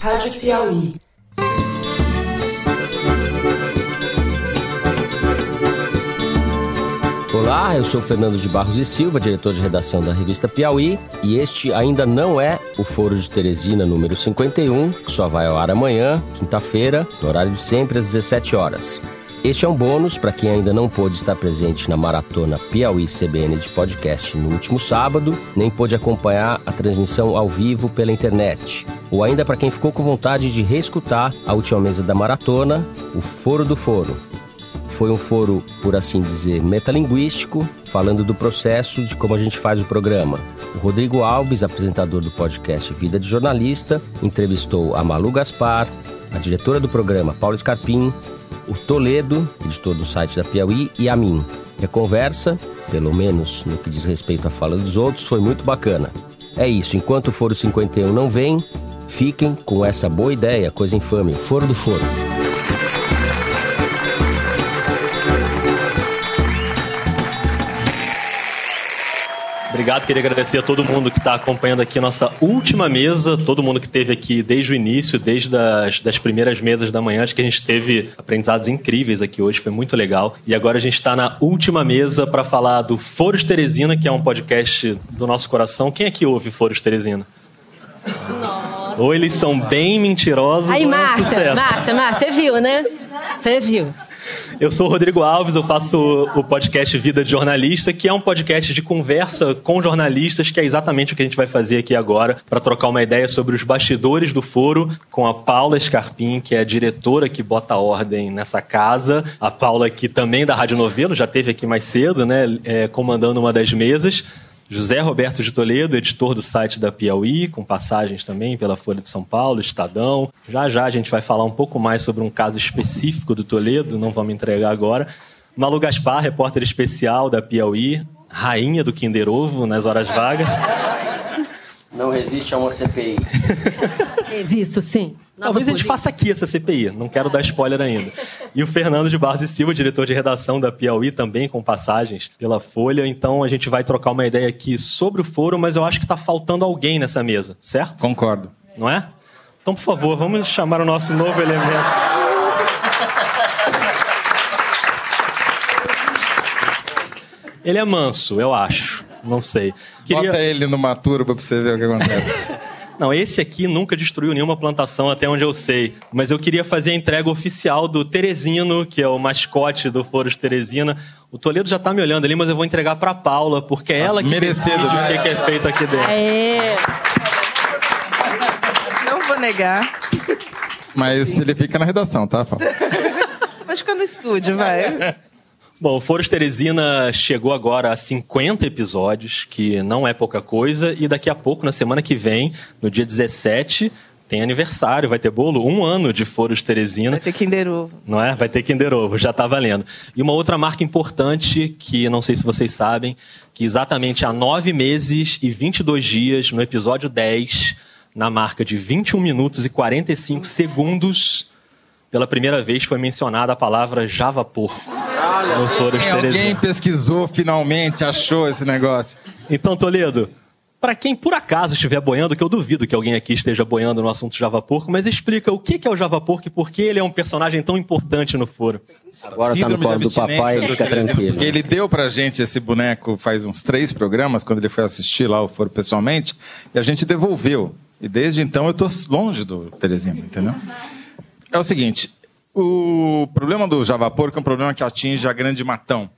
Rádio Piauí. Olá, eu sou Fernando de Barros e Silva, diretor de redação da revista Piauí, e este ainda não é o Foro de Teresina número 51, que só vai ao ar amanhã, quinta-feira, no horário de sempre às 17 horas. Este é um bônus para quem ainda não pôde estar presente na maratona Piauí CBN de podcast no último sábado, nem pôde acompanhar a transmissão ao vivo pela internet. Ou ainda para quem ficou com vontade de reescutar a última mesa da maratona, o Foro do Foro. Foi um foro, por assim dizer, metalinguístico, falando do processo de como a gente faz o programa. O Rodrigo Alves, apresentador do podcast Vida de Jornalista, entrevistou a Malu Gaspar, a diretora do programa Paula Scarpim, o Toledo, editor do site da Piauí, e a mim. E a conversa, pelo menos no que diz respeito à fala dos outros, foi muito bacana. É isso, enquanto o Foro 51 não vem, fiquem com essa boa ideia, coisa infame, Foro do Foro. Obrigado, queria agradecer a todo mundo que está acompanhando aqui a nossa última mesa, todo mundo que esteve aqui desde o início, desde as das primeiras mesas da manhã. Acho que a gente teve aprendizados incríveis aqui hoje, foi muito legal. E agora a gente está na última mesa para falar do Foros Teresina, que é um podcast do nosso coração. Quem é que ouve Foros Teresina? Nossa. Ou eles são bem mentirosos Aí, é Márcia. Márcia, Márcia, você viu, né? Você viu. Eu sou o Rodrigo Alves, eu faço o podcast Vida de Jornalista, que é um podcast de conversa com jornalistas, que é exatamente o que a gente vai fazer aqui agora, para trocar uma ideia sobre os bastidores do foro com a Paula Scarpim, que é a diretora que bota ordem nessa casa. A Paula aqui também da Rádio Novelo, já teve aqui mais cedo, né, é, comandando uma das mesas. José Roberto de Toledo, editor do site da Piauí, com passagens também pela Folha de São Paulo, Estadão. Já já a gente vai falar um pouco mais sobre um caso específico do Toledo, não vamos entregar agora. Malu Gaspar, repórter especial da Piauí, rainha do Kinder Ovo nas horas vagas. Não resiste a uma CPI. Existo, sim. Nova Talvez a gente faça aqui essa CPI, não quero dar spoiler ainda. E o Fernando de Barros e Silva, diretor de redação da Piauí, também com passagens pela Folha. Então a gente vai trocar uma ideia aqui sobre o foro, mas eu acho que está faltando alguém nessa mesa, certo? Concordo. Não é? Então, por favor, vamos chamar o nosso novo elemento. Ele é manso, eu acho. Não sei. Bota ele numa turba pra você ver o que acontece. Não, esse aqui nunca destruiu nenhuma plantação, até onde eu sei. Mas eu queria fazer a entrega oficial do Teresino, que é o mascote do Foros Teresina. O Toledo já tá me olhando ali, mas eu vou entregar pra Paula, porque é ela que Merecido, decide o né? que que é feito aqui dentro. Aê. Não vou negar. Mas ele fica na redação, tá, Paulo? Vai ficar no estúdio, vai. Bom, o Foros Teresina chegou agora a 50 episódios, que não é pouca coisa, e daqui a pouco, na semana que vem, no dia 17, tem aniversário, vai ter bolo, um ano de Foros Teresina. Vai ter Kinder Ovo. Não é? Vai ter Kinder Ovo, já tá valendo. E uma outra marca importante, que não sei se vocês sabem, que exatamente há nove meses e 22 dias, no episódio 10, na marca de 21 minutos e 45 segundos, pela primeira vez foi mencionada a palavra Java Porco no Alguém pesquisou, finalmente, achou esse negócio. Então, Toledo, para quem por acaso estiver boiando, que eu duvido que alguém aqui esteja boiando no assunto Java Porco, mas explica o que é o Java Porco e por que ele é um personagem tão importante no foro. Agora tá no Síndrome colo do papai, do fica tranquilo. Porque ele deu pra gente esse boneco faz uns três programas, quando ele foi assistir lá o Foro pessoalmente, e a gente devolveu. E desde então eu tô longe do Teresina, entendeu? É o seguinte, o problema do Java Porco é um problema que atinge a grande matão.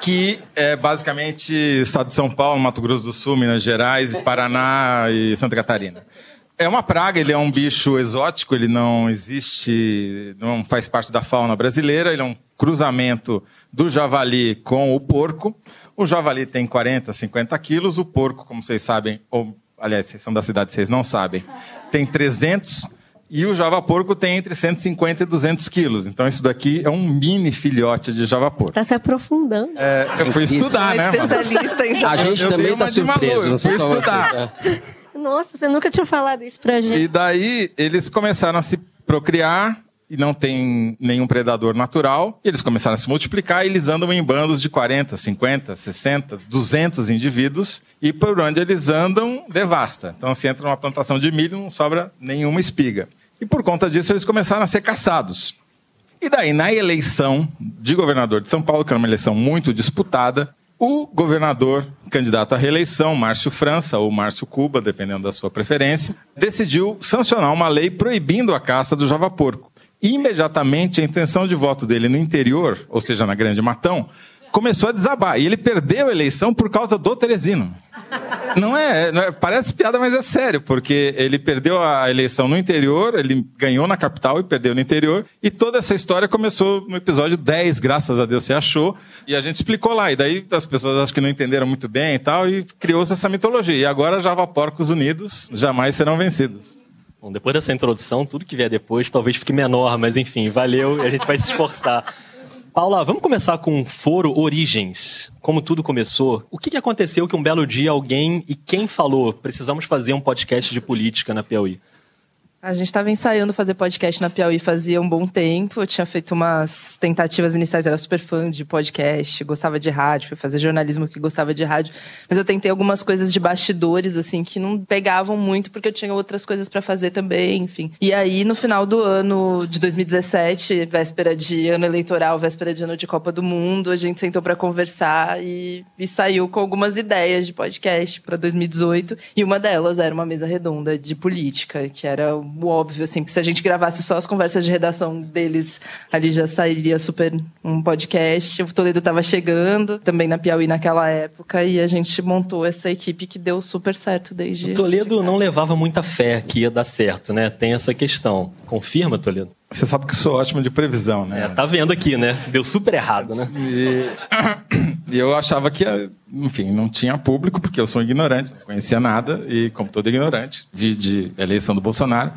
Que é basicamente estado de São Paulo, Mato Grosso do Sul, Minas Gerais, Paraná e Santa Catarina. É uma praga, ele é um bicho exótico, ele não existe, não faz parte da fauna brasileira, ele é um cruzamento do javali com o porco. O javali tem 40, 50 quilos, o porco, como vocês sabem, ou, aliás, vocês são da cidade, vocês não sabem, tem 300 e o java porco tem entre 150 e 200 quilos. Então isso daqui é um mini filhote de java porco. Tá se aprofundando. É, eu fui estudar, né, mano? Especialista em A Java. gente eu também tá maluco, surpreso, fui estudar. É. Nossa, você nunca tinha falado isso pra gente. E daí eles começaram a se procriar e não tem nenhum predador natural. E eles começaram a se multiplicar e eles andam em bandos de 40, 50, 60, 200 indivíduos. E por onde eles andam, devasta. Então, se entra numa plantação de milho, não sobra nenhuma espiga. E por conta disso, eles começaram a ser caçados. E daí, na eleição de governador de São Paulo, que era uma eleição muito disputada, o governador candidato à reeleição, Márcio França ou Márcio Cuba, dependendo da sua preferência, decidiu sancionar uma lei proibindo a caça do java-porco. Imediatamente, a intenção de voto dele no interior, ou seja, na Grande Matão, começou a desabar. E ele perdeu a eleição por causa do Teresino. Não é, não é, parece piada, mas é sério, porque ele perdeu a eleição no interior, ele ganhou na capital e perdeu no interior, e toda essa história começou no episódio 10, graças a Deus você achou, e a gente explicou lá, e daí as pessoas acho que não entenderam muito bem e tal, e criou-se essa mitologia. E agora Java Porcos Unidos jamais serão vencidos. Bom, depois dessa introdução, tudo que vier depois talvez fique menor, mas enfim, valeu e a gente vai se esforçar. Paula, vamos começar com Foro Origens. Como tudo começou, o que aconteceu que um belo dia alguém e quem falou precisamos fazer um podcast de política na Piauí? A gente estava ensaiando fazer podcast na Piauí fazia um bom tempo. Eu tinha feito umas tentativas iniciais, era super fã de podcast, gostava de rádio, fui fazer jornalismo que gostava de rádio. Mas eu tentei algumas coisas de bastidores, assim, que não pegavam muito, porque eu tinha outras coisas para fazer também, enfim. E aí, no final do ano de 2017, véspera de ano eleitoral, véspera de ano de Copa do Mundo, a gente sentou para conversar e, e saiu com algumas ideias de podcast para 2018. E uma delas era uma mesa redonda de política, que era o óbvio, assim, porque se a gente gravasse só as conversas de redação deles, ali já sairia super um podcast. O Toledo estava chegando, também na Piauí naquela época, e a gente montou essa equipe que deu super certo desde. O Toledo não levava muita fé que ia dar certo, né? Tem essa questão. Confirma, Toledo? Você sabe que eu sou ótimo de previsão, né? É, tá vendo aqui, né? Deu super errado, né? E, e eu achava que, enfim, não tinha público, porque eu sou ignorante, não conhecia nada, e como todo ignorante, de, de eleição do Bolsonaro,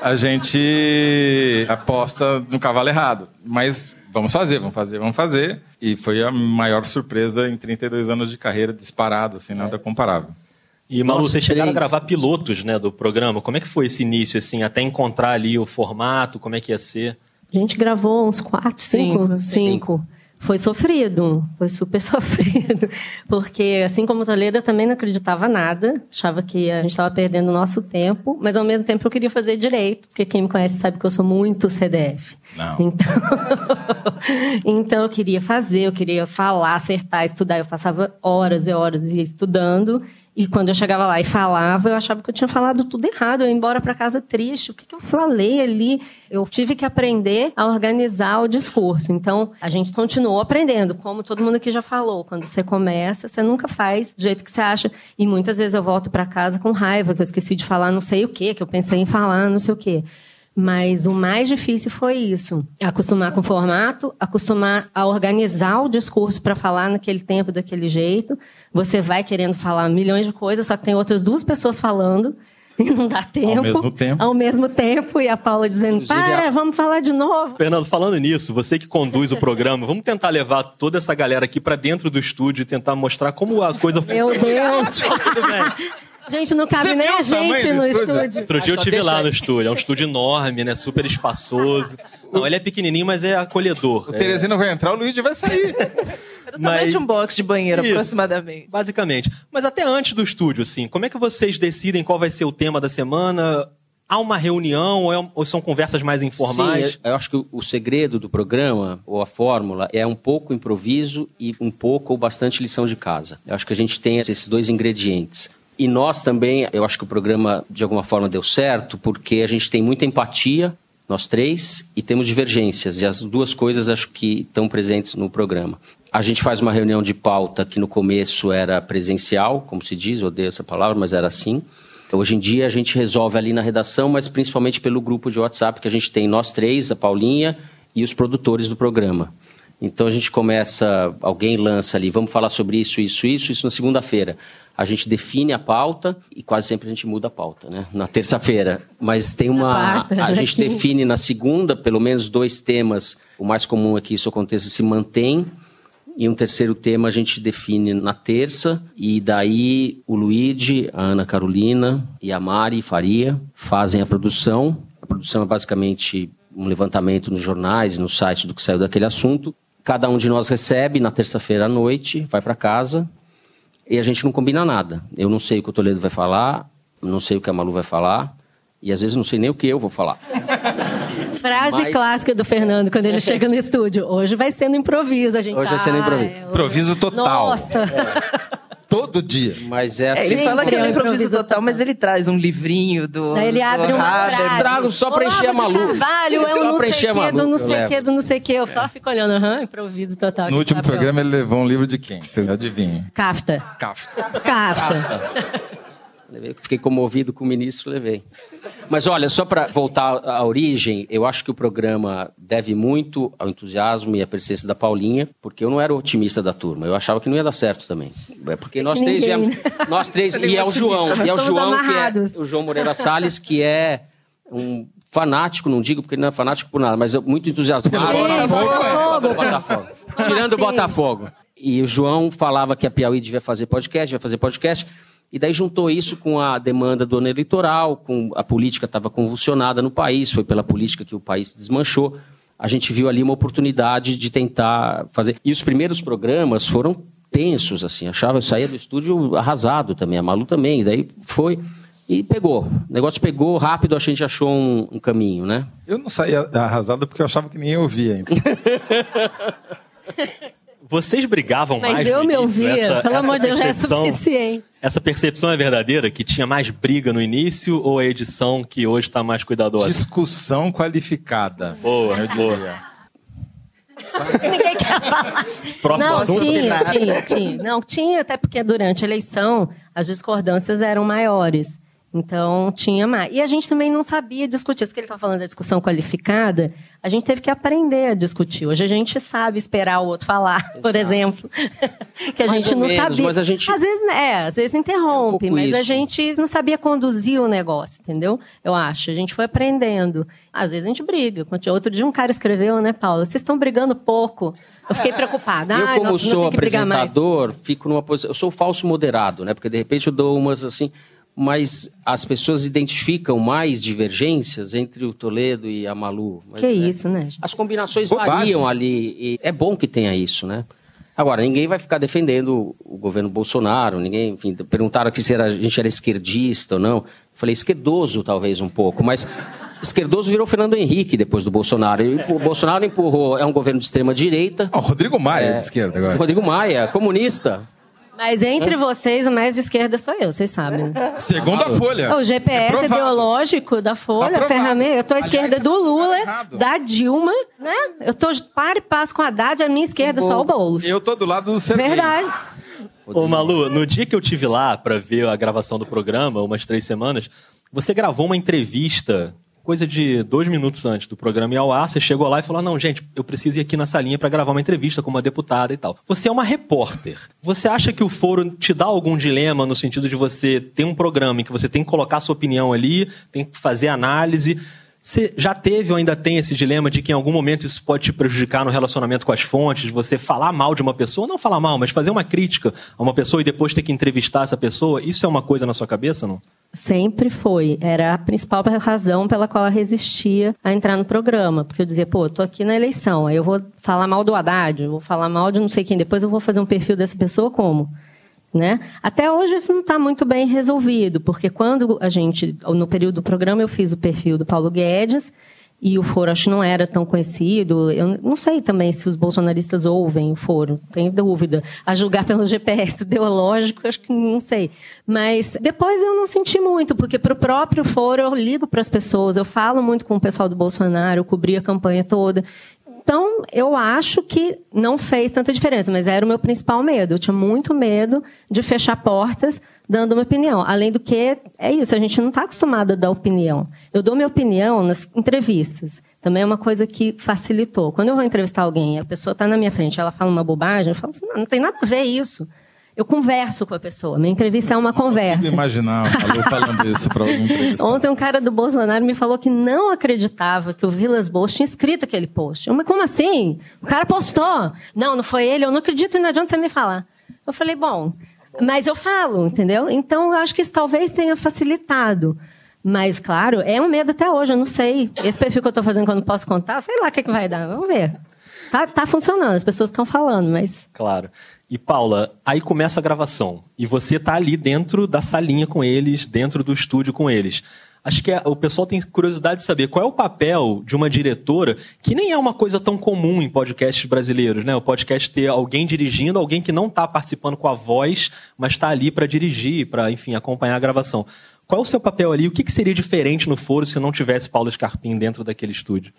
a gente aposta no cavalo errado. Mas vamos fazer, vamos fazer, vamos fazer. E foi a maior surpresa em 32 anos de carreira, disparado, assim, nada comparável. E, Malu, vocês chegaram a gravar pilotos né, do programa. Como é que foi esse início, assim, até encontrar ali o formato, como é que ia ser? A gente gravou uns quatro, cinco. Cinco. cinco. Foi sofrido, foi super sofrido. Porque, assim como Toledo, eu também não acreditava nada. Achava que a gente estava perdendo o nosso tempo. Mas, ao mesmo tempo, eu queria fazer direito. Porque quem me conhece sabe que eu sou muito CDF. Não. Então, então eu queria fazer, eu queria falar, acertar, estudar. Eu passava horas e horas estudando. E quando eu chegava lá e falava, eu achava que eu tinha falado tudo errado. Eu ia embora para casa triste. O que, que eu falei ali? Eu tive que aprender a organizar o discurso. Então, a gente continuou aprendendo. Como todo mundo aqui já falou, quando você começa, você nunca faz do jeito que você acha. E muitas vezes eu volto para casa com raiva, que eu esqueci de falar não sei o quê, que eu pensei em falar não sei o quê. Mas o mais difícil foi isso: acostumar com o formato, acostumar a organizar o discurso para falar naquele tempo, daquele jeito. Você vai querendo falar milhões de coisas, só que tem outras duas pessoas falando. E não dá tempo. Ao mesmo tempo. Ao mesmo tempo. E a Paula dizendo, Inclusive, para, a... vamos falar de novo. Fernando, falando nisso, você que conduz o programa, vamos tentar levar toda essa galera aqui para dentro do estúdio e tentar mostrar como a coisa funciona. Meu Deus! Gente, não cabe Você nem a gente no estúdio. Outro dia ah, eu estive lá no estúdio. É um estúdio enorme, né? Super espaçoso. Não, ele é pequenininho, mas é acolhedor. O é... Teresino vai entrar, o Luigi vai sair. É totalmente mas... um box de banheiro, Isso, aproximadamente. Basicamente. Mas até antes do estúdio, assim, como é que vocês decidem qual vai ser o tema da semana? Há uma reunião ou, é, ou, são conversas mais informais? Sim, eu acho que o segredo do programa, ou a fórmula, é um pouco improviso e um pouco ou bastante lição de casa. Eu acho que a gente tem esses dois ingredientes. E nós também, eu acho que o programa de alguma forma deu certo, porque a gente tem muita empatia, nós três, e temos divergências. E as duas coisas acho que estão presentes no programa. A gente faz uma reunião de pauta que no começo era presencial, como se diz, odeio essa palavra, mas era assim. Hoje em dia a gente resolve ali na redação, mas principalmente pelo grupo de WhatsApp que a gente tem nós três, a Paulinha e os produtores do programa. Então a gente começa, alguém lança ali, vamos falar sobre isso, isso, isso, isso na segunda-feira a gente define a pauta e quase sempre a gente muda a pauta, né? Na terça-feira. Mas tem uma. Quarta, a gente aqui. define na segunda, pelo menos dois temas. O mais comum é que isso aconteça se mantém. E um terceiro tema a gente define na terça, e daí o Luigi, a Ana Carolina e a Mari Faria fazem a produção. A produção é basicamente um levantamento nos jornais, no site do que saiu daquele assunto. Cada um de nós recebe na terça-feira à noite, vai para casa e a gente não combina nada. Eu não sei o que o Toledo vai falar, não sei o que a Malu vai falar e às vezes não sei nem o que eu vou falar. Frase Mas... clássica do Fernando quando ele chega no estúdio. Hoje vai sendo improviso, a gente. Hoje vai sendo improviso. Improviso total. Nossa. É. Todo dia. Mas é assim. Ele fala que é um improviso total, mas ele traz um livrinho do. Daí ele abre uma frase. Trago só pra encher a Malu. Carvalho, é um não sei que, do não sei que, do não sei que. Eu só fico olhando, aham, improviso total. No último programa ele levou um livro de quem? Vocês adivinham? Kafta. Kafta. Kafta. Fiquei comovido com o ministro, levei. Mas olha, só para voltar à origem, eu acho que o programa deve muito ao entusiasmo e à persistência da Paulinha, porque eu não era otimista da turma. Eu achava que não ia dar certo também. É porque nós três Ninguém. viemos, nós três e é o João, e é o João amarrados. que é o João Moreira Salles que é um fanático, não digo porque ele não é fanático por nada, mas é muito entusiasmado. Ei, Botafogo. Botafogo. Tirando o assim? Botafogo. E o João falava que a Piauí devia fazer podcast, devia fazer podcast. E daí juntou isso com a demanda do ano eleitoral, com a política estava convulsionada no país, foi pela política que o país desmanchou. A gente viu ali uma oportunidade de tentar fazer. E os primeiros programas foram tensos, assim. Achava, eu saía do estúdio arrasado também, a Malu também. E daí foi e pegou. O negócio pegou rápido, a gente achou um, um caminho, né? Eu não saía arrasado porque eu achava que ninguém ouvia ainda. Vocês brigavam Mas mais eu no me início? ouvia. Essa, Pelo essa amor de Deus, já é percepção- suficiente. Essa percepção é verdadeira? Que tinha mais briga no início ou a edição que hoje está mais cuidadosa? Discussão qualificada. Boa, Eu boa. diria. Ninguém quer falar. Próximo não, assunto? tinha, tinha, tinha. Não, tinha, até porque durante a eleição as discordâncias eram maiores. Então, tinha mais. E a gente também não sabia discutir. Isso que ele está falando da discussão qualificada, a gente teve que aprender a discutir. Hoje a gente sabe esperar o outro falar, por exemplo. que a Mais gente não menos, sabia. mas a gente- Às vezes, é, às vezes interrompe, É um mas a isso. gente não sabia conduzir o negócio, entendeu? Eu acho. A gente foi aprendendo. Às vezes a gente briga. Outro dia um cara escreveu, né, Paula? Vocês estão brigando pouco. Eu fiquei preocupada. Eu, Ai, como nossa, não sou apresentador, fico numa posição. Eu sou falso moderado, né? Porque de repente eu dou umas assim. Mas as pessoas identificam mais divergências entre o Toledo e a Malu. Mas, Que é, isso, né? gente? As combinações Bobagem. variam ali. E é bom que tenha isso, né? Agora, ninguém vai ficar defendendo o governo Bolsonaro, ninguém, enfim, perguntaram aqui se era- a gente era esquerdista ou não. Eu falei, esquerdoso talvez um pouco, mas esquerdoso virou Fernando Henrique depois do Bolsonaro. E o Bolsonaro empurrou, é um governo de extrema direita. Ó, o Rodrigo Maia é de esquerda agora. Rodrigo Maia, comunista. Mas entre vocês, o mais de esquerda sou eu, vocês sabem. Segundo a Folha. O GPS É provado. ideológico da Folha, a Aprovado. ferramenta. Eu tô à Aliás, esquerda do tá Lula, errado. da Dilma, né? Eu tô par e passo com a Haddad, a minha esquerda só o Boulos. Eu tô do lado do Serguei. Verdade. Ô, Malu, no dia que eu tive lá pra ver a gravação do programa, umas três semanas, você gravou uma entrevista, coisa de dois minutos antes do programa ir ao ar. Você chegou lá e falou: Não, gente, eu preciso ir aqui na salinha pra gravar uma entrevista com uma deputada e tal. Você é uma repórter. Você acha que o foro te dá algum dilema no sentido de você ter um programa em que você tem que colocar sua opinião ali, tem que fazer análise? Você já teve ou ainda tem esse dilema de que em algum momento isso pode te prejudicar no relacionamento com as fontes, de você falar mal de uma pessoa, não falar mal, mas fazer uma crítica a uma pessoa e depois ter que entrevistar essa pessoa? Isso é uma coisa na sua cabeça, não? Sempre foi. Era a principal razão pela qual eu resistia a entrar no programa. Porque eu dizia, pô, eu tô aqui na eleição, aí eu vou falar mal do Haddad, eu vou falar mal de não sei quem, depois eu vou fazer um perfil dessa pessoa como? Né? Até hoje isso não está muito bem resolvido, porque quando a gente, no período do programa, eu fiz o perfil do Paulo Guedes, e o foro acho que não era tão conhecido. Eu não sei também se os bolsonaristas ouvem o foro, tenho dúvida. A julgar pelo GPS ideológico, acho que não sei. Mas depois eu não senti muito, porque para o próprio foro eu ligo para as pessoas, eu falo muito com o pessoal do Bolsonaro, eu cobri a campanha toda. Então, eu acho que não fez tanta diferença, mas era o meu principal medo. Eu tinha muito medo de fechar portas dando uma opinião. Além do que, é isso, a gente não está acostumado a dar opinião. Eu dou minha opinião nas entrevistas. Também é uma coisa que facilitou. Quando eu vou entrevistar alguém, a pessoa está na minha frente, ela fala uma bobagem, eu falo assim, não, não tem nada a ver isso. Eu converso com a pessoa. Minha entrevista é uma conversa. Consigo imaginar falando isso algum entrevistado. Ontem um cara do Bolsonaro me falou que não acreditava que o Vilas Boas tinha escrito aquele post. Eu, Mas como assim? O cara postou. Não, não foi ele, eu não acredito e não adianta você me falar. Eu falei, bom, mas eu falo, entendeu? Então eu acho que isso talvez tenha facilitado. Mas, claro, é um medo até hoje, eu não sei. Esse perfil que eu tô fazendo que eu não posso contar, sei lá o que, que vai dar. Vamos ver. Tá, tá funcionando, as pessoas estão falando, mas. Claro. E Paula, aí começa a gravação. E você tá ali dentro da salinha com eles, dentro do estúdio com eles. Acho que o pessoal tem curiosidade de saber qual é o papel de uma diretora, que nem é uma coisa tão comum em podcasts brasileiros, né? O podcast ter alguém dirigindo, alguém que não está participando com a voz, mas está ali para dirigir, para, enfim, acompanhar a gravação. Qual é o seu papel ali? O que, que seria diferente no foro se não tivesse Paulo Scarpim dentro daquele estúdio?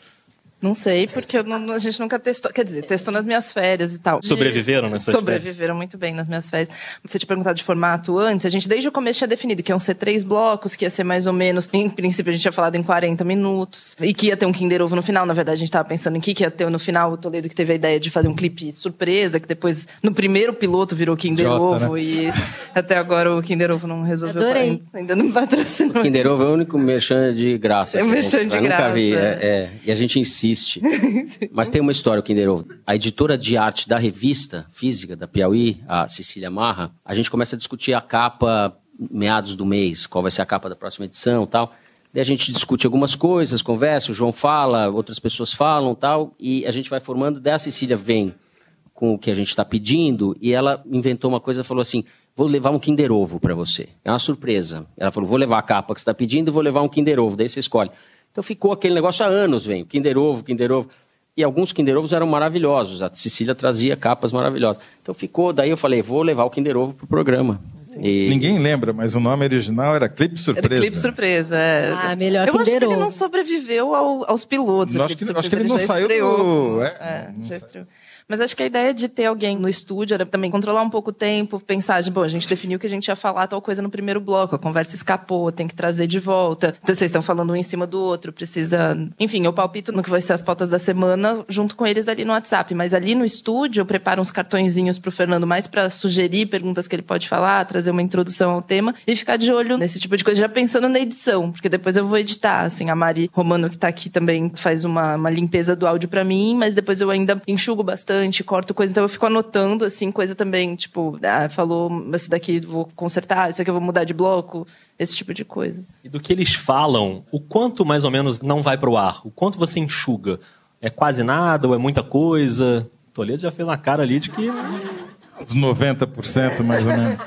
Não sei, porque não, a gente nunca testou. Quer dizer, testou nas minhas férias e tal. Sobreviveram nessas Sobreviveram férias? muito bem nas minhas férias. Você tinha perguntado de formato antes, a gente desde o começo tinha definido que iam ser três blocos, que ia ser mais ou menos. Em princípio, a gente tinha falado em 40 minutos. E que ia ter um Kinder Ovo no final. Na verdade, a gente estava pensando em que, que ia ter no final. O Toledo que teve a ideia de fazer um clipe surpresa, que depois, no primeiro piloto, virou Kinder Jota, Ovo. Né? E até agora o Kinder Ovo não resolveu. Adorei. Ainda não me patrocinou. O Kinder Ovo é o único merchan de graça. É um merchan de eu graça. Nunca vi. É, é. E a gente insiste. Mas tem uma história, o Kinder Ovo. A editora de arte da revista física da Piauí, a Cecília Marra, a gente começa a discutir a capa meados do mês, qual vai ser a capa da próxima edição tal. Daí a gente discute algumas coisas, conversa, o João fala, outras pessoas falam tal, e a gente vai formando. Daí a Cecília vem com o que a gente está pedindo, e ela inventou uma coisa, falou assim, vou levar um Kinder Ovo para você. É uma surpresa. Ela falou, vou levar a capa que você está pedindo e vou levar um Kinder Ovo. Daí você escolhe. Então ficou aquele negócio há anos, vem, Kinder Ovo, Kinder Ovo. E alguns Kinder Ovos eram maravilhosos. A Cecília trazia capas maravilhosas. Então ficou, daí eu falei, vou levar o Kinder Ovo pro programa. E... Ninguém lembra, mas o nome original era Clipe Surpresa. Era Clipe Surpresa, é. Ah, melhor Eu Kinder acho que ele não sobreviveu ao, aos pilotos. Acho que, acho que ele não saiu estreou. do... É, é já estreou. Mas acho que a ideia de ter alguém no estúdio era também controlar um pouco o tempo, pensar de, bom, a gente definiu que a gente ia falar tal coisa no primeiro bloco, a conversa escapou, tem que trazer de volta. Então, vocês estão falando um em cima do outro, precisa. Enfim, eu palpito no que vai ser as pautas da semana junto com eles ali no WhatsApp. Mas ali no estúdio, eu preparo uns cartõezinhos pro Fernando mais para sugerir perguntas que ele pode falar, trazer uma introdução ao tema e ficar de olho nesse tipo de coisa, já pensando na edição, porque depois eu vou editar. Assim, a Mari Romano, que tá aqui também, faz uma, uma limpeza do áudio para mim, mas depois eu ainda enxugo bastante, corto coisa, então eu fico anotando, assim, coisa também, tipo, ah, falou isso daqui vou consertar, isso aqui eu vou mudar de bloco, esse tipo de coisa. E do que eles falam, o quanto mais ou menos não vai pro ar? O quanto você enxuga? É quase nada ou é muita coisa? Toledo já fez uma cara ali de que. Uns 90% mais ou menos.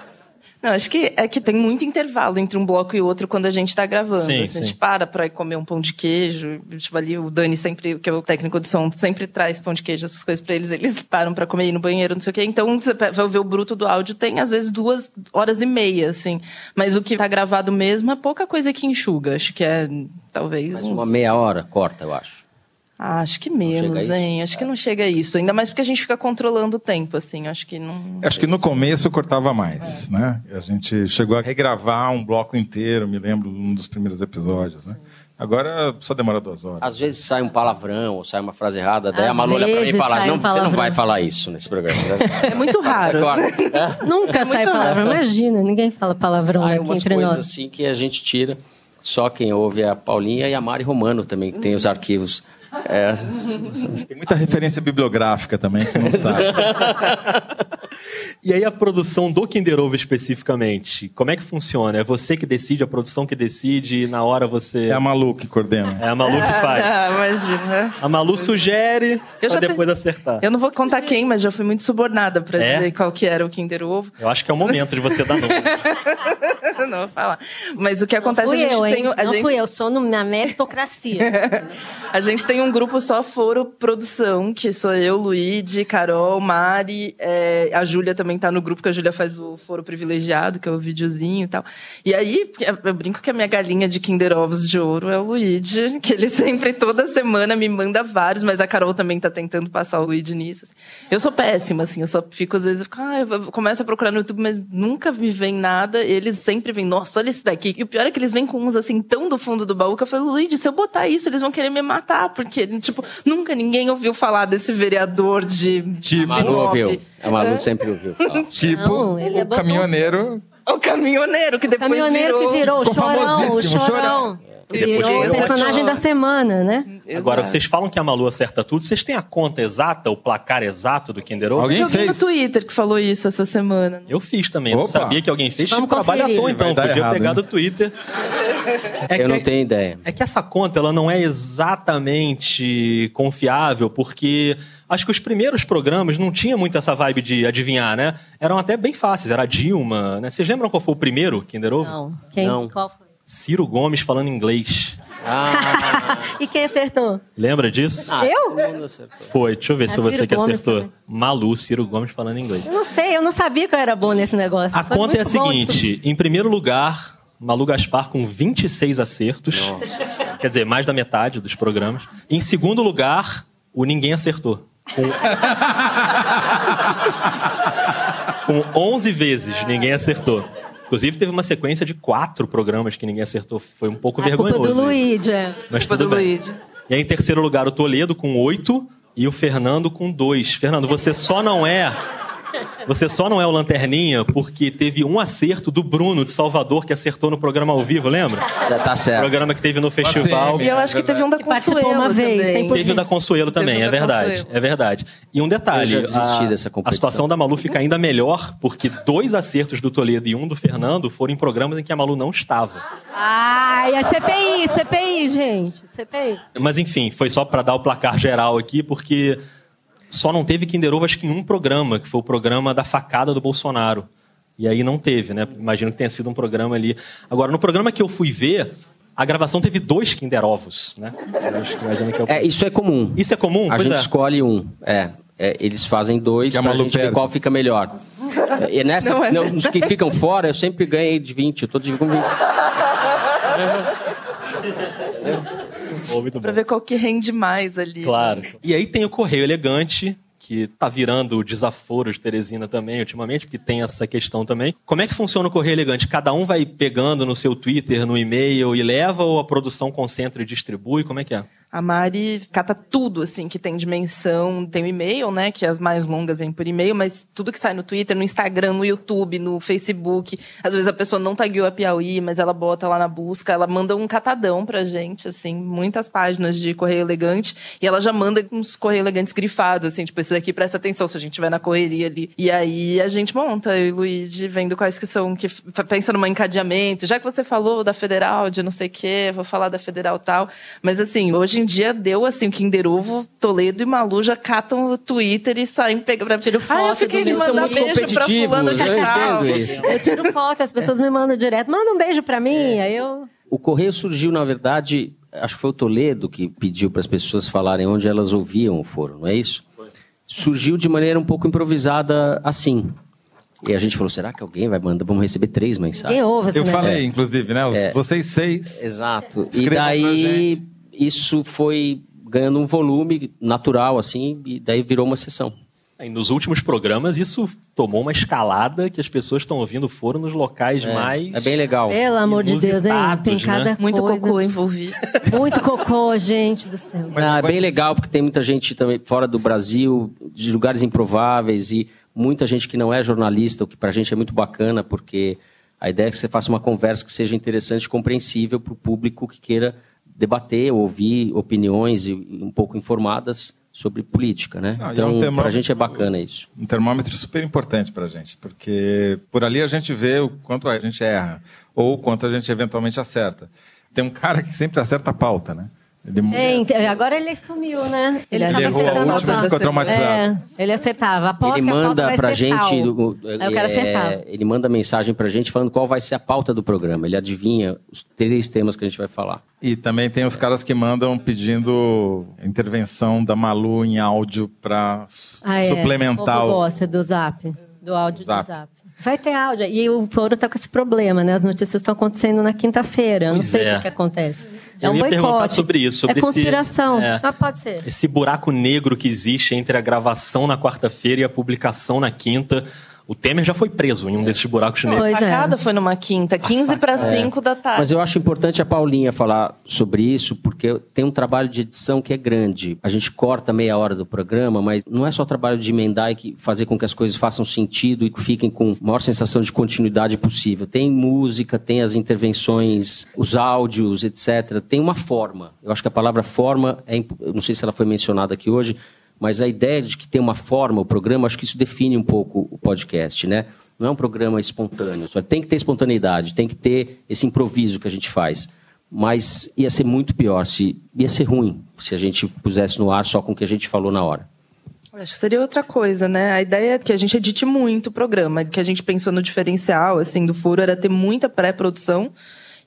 Não, acho que é que tem muito intervalo entre um bloco e outro quando a gente está gravando. Sim, assim, A sim. gente para para comer um pão de queijo. Tipo, ali o Dani sempre, que é o técnico de som, sempre traz pão de queijo, essas coisas para eles. Eles param para comer ir no banheiro, não sei o quê. Então, você vai ver o bruto do áudio, tem às vezes duas horas e meia, assim. Mas o que tá gravado mesmo é pouca coisa que enxuga. Acho que é, talvez. Mais uns- uma meia hora, corta, eu acho. Ah, acho que menos, hein? Acho que não chega a isso. Ainda mais porque a gente fica controlando o tempo, assim. Acho que não. Acho que no começo cortava mais, né? A gente chegou a regravar um bloco inteiro, me lembro, um dos primeiros episódios, né? Agora só demora duas horas. Às vezes sai um palavrão ou sai uma frase errada, daí Às a Malu olha pra mim e vezes fala, sai não, um você não vai falar isso nesse programa. né?" É muito raro. Corta. Nunca sai muito palavrão. raro. Imagina, ninguém fala palavrão Sai aqui umas entre coisas nós. assim que a gente tira. Só quem ouve é a Paulinha e a Mari Romano também, que tem os arquivos. É, Tem muita referência bibliográfica também que não sabe. E aí a produção do Kinder Ovo especificamente, como é que funciona? É você que decide, a produção que decide, e na hora você. É a Malu que coordena. É a Malu que faz. Ah, imagina. A Malu sugere Eu pra já te- depois acertar. Eu não vou contar quem, mas já fui muito subornada pra É? dizer qual que era o Kinder Ovo. Eu acho que é o momento de você dar nome. não vou falar. Mas o que Não acontece fui a gente eu, hein? tem, a não gente, fui eu, sou na meritocracia. a gente tem um grupo só Foro Produção, que sou eu, Luíde, Carol, Mari, é, a Júlia também tá no grupo, que a Júlia faz o Foro Privilegiado, que é o videozinho e tal. E aí, eu brinco que a minha galinha de Kinder Ovos de ouro é o Luíde, que ele sempre, toda semana, me manda vários, mas a Carol também tá tentando passar o Luíde nisso. assim. Eu sou péssima, assim, eu só fico, às vezes, eu fico, ah, eu começo a procurar no YouTube, mas nunca me vem nada. Eles sempre vêm, nossa, olha esse daqui. E o pior é que eles vêm com uns, assim, tão do fundo do baú, que eu falo, Luíde, se eu botar isso, eles vão querer me matar, porque, tipo, nunca ninguém ouviu falar desse vereador de... Tipo, a Malu ouviu. A Malu sempre ouviu falar. Tipo, Não, ele o caminhoneiro. O caminhoneiro, que depois Caminhoneiro virou... que virou o chorão, o famosíssimo, chorão. Depois Virou o personagem da semana, né? Agora, Exato. vocês falam que a Malu acerta tudo. Vocês têm a conta exata, o placar exato do Kinder Ovo? Alguém Eu vi no fez? Twitter que falou isso essa semana. Eu fiz também. Eu não sabia que alguém fez. Vamos trabalho à toa, então. Podia errado, pegar hein? do Twitter. É Eu que- não tenho ideia. É que essa conta ela não é exatamente confiável, porque acho que os primeiros programas não tinha muito essa vibe de adivinhar, né? Eram até bem fáceis. Era a Dilma, né? Vocês lembram qual foi o primeiro Kinder Ovo? Não. Quem? Não. Qual foi? Ciro Gomes falando inglês. Ah, E quem acertou? Lembra disso? Eu? mundo acertou. Foi. Deixa eu ver Ah, se foi você Ciro que Gomes acertou. também. Malu, Ciro Gomes falando inglês. Eu não sei, eu não sabia que eu era boa nesse negócio. A Foi conta é a bom seguinte: em primeiro lugar, Malu Gaspar com 26 acertos. Quer dizer, mais da metade dos programas. Em segundo lugar, o Ninguém Acertou. Com, com 11 vezes ninguém acertou. Inclusive, teve uma sequência de quatro programas que ninguém acertou. Foi um pouco A culpa vergonhoso. do isso. Luigi, é. Mas Culpa tudo do bem. Luigi. E aí, em terceiro lugar, o Toledo com oito e o Fernando com dois. Fernando, você só não é. Você só não é o Lanterninha porque teve um acerto do Bruno de Salvador que acertou no programa ao vivo, lembra? Já tá certo. Programa que teve no festival. E eu acho que teve um da participou Consuelo uma vez, também. Teve o da Consuelo também, é o da verdade. Consuelo. É verdade. E um detalhe. Eu já desisti a, dessa competição. A situação da Malu fica ainda melhor, porque dois acertos do Toledo e um do Fernando foram em programas em que a Malu não estava. Ai, é CPI, CPI, gente. CPI. Mas enfim, foi só para dar o placar geral aqui, porque só não teve Kinder Ovo acho que em um programa, que foi o programa da facada do Bolsonaro. E aí não teve, né? Imagino que tenha sido um programa ali. Agora, no programa que eu fui ver, a gravação teve dois Kinder Ovos, né? Eu acho que imagino que é o- É, isso é comum. Isso é comum? A Pois gente é. escolhe um. É. É, eles fazem dois Que a gente ver qual fica melhor. E nessa, Não é não, os que ficam fora, eu sempre ganhei de 20. Eu tô de com 20. Muito Pra bom. ver qual que rende mais ali. Claro. E aí tem o Correio Elegante, que tá virando o desaforo de Teresina também, ultimamente, porque tem essa questão também. Como é que funciona o Correio Elegante? Cada um vai pegando no seu Twitter, no e-mail e leva ou a produção concentra e distribui? Como é que é? A Mari cata tudo, assim, que tem dimensão. Tem o e-mail, né? Que as mais longas vêm por e-mail, mas tudo que sai no Twitter, no Instagram, no YouTube, no Facebook. Às vezes a pessoa não tagueou a Piauí, mas ela bota lá na busca, ela manda um catadão pra gente, assim, muitas páginas de Correio Elegante. E ela já manda uns Correio Elegantes grifados, assim, tipo, esse daqui presta atenção se a gente estiver na correria ali. E aí a gente monta, eu e o Luigi, vendo quais que são, que pensa num encadeamento. Já que você falou da Federal, de não sei o quê, vou falar da Federal tal. Mas assim, hoje em dia deu assim, o Kinder Ovo, Toledo e Malu já catam o Twitter e saem pegando pra... Tiro Ah, eu foto fiquei de mandar muito beijo pra fulano de eu tal. entendo isso. Eu tiro foto, as pessoas me mandam direto. Manda um beijo pra mim, aí eu... O correio surgiu, na verdade, acho que foi o Toledo que pediu para as pessoas falarem onde elas ouviam o foro, não é isso? Surgiu de maneira um pouco improvisada assim. E a gente falou, será que alguém vai mandar? Vamos receber três mensagens. Ouve Eu negócio? falei, inclusive, né? Os- Vocês seis. Exato. E daí. Isso foi ganhando um volume natural, assim, e daí virou uma sessão. E nos últimos programas, isso tomou uma escalada que as pessoas estão ouvindo foram nos locais mais. É bem legal. Pelo amor de Deus, hein? Tem Inusitados, cada né? Muito coisa. cocô envolvido. Muito cocô, gente do céu. Mas Ah, é bem legal porque tem muita gente também fora do Brasil, de lugares improváveis e muita gente que não é jornalista, o que pra gente é muito bacana, porque a ideia é que você faça uma conversa que seja interessante e compreensível para o público que queira debater, ouvir opiniões um pouco informadas sobre política, né? Ah, é então, um tema- pra gente é bacana isso. Um termômetro super importante pra gente, porque por ali a gente vê o quanto a gente erra, ou o quanto a gente eventualmente acerta. Tem um cara que sempre acerta a pauta, né? Ele Gente, agora ele sumiu, né? Ele tava errou a acertando última, pauta. ficou traumatizado. É, ele acertava. Ele a pauta manda vai pra ser gente, tal. o- Aí eu quero acertar. é, ele manda mensagem pra gente falando qual vai ser a pauta do programa. Ele adivinha os três temas que a gente vai falar. E também tem os caras que mandam pedindo intervenção da Malu em áudio para Ah, é. suplementar O povo gosta do zap, do áudio Zap. do zap. Vai ter áudio. E o foro tá com esse problema, né? As notícias estão acontecendo na quinta-feira. Eu não Pois sei é. o que, que acontece. É Eu um ia perguntar boicote. sobre isso, sobre é esse- conspiração. é. Só pode ser. Esse buraco negro que existe entre a gravação na quarta-feira e a publicação na quinta. O Temer já foi preso em um desses buracos negros. Pois A é. facada foi numa quinta, 15 para 5 da tarde. Mas eu acho importante a Paulinha falar sobre isso, porque tem um trabalho de edição que é grande. A gente corta meia hora do programa, mas não é só trabalho de emendar e fazer com que as coisas façam sentido e que fiquem com a maior sensação de continuidade possível. Tem música, tem as intervenções, os áudios, etc. Tem uma forma. Eu acho que a palavra forma, é, não sei se ela foi mencionada aqui hoje, mas a ideia de que tem uma forma o programa, acho que isso define um pouco o podcast, né? Não é um programa espontâneo, tem que ter espontaneidade, tem que ter esse improviso que a gente faz. Mas ia ser muito pior, se ia ser ruim se a gente pusesse no ar só com o que a gente falou na hora. Acho que seria outra coisa, né? A ideia é que a gente edite muito o programa, que a gente pensou no diferencial, assim, do furo era ter muita pré-produção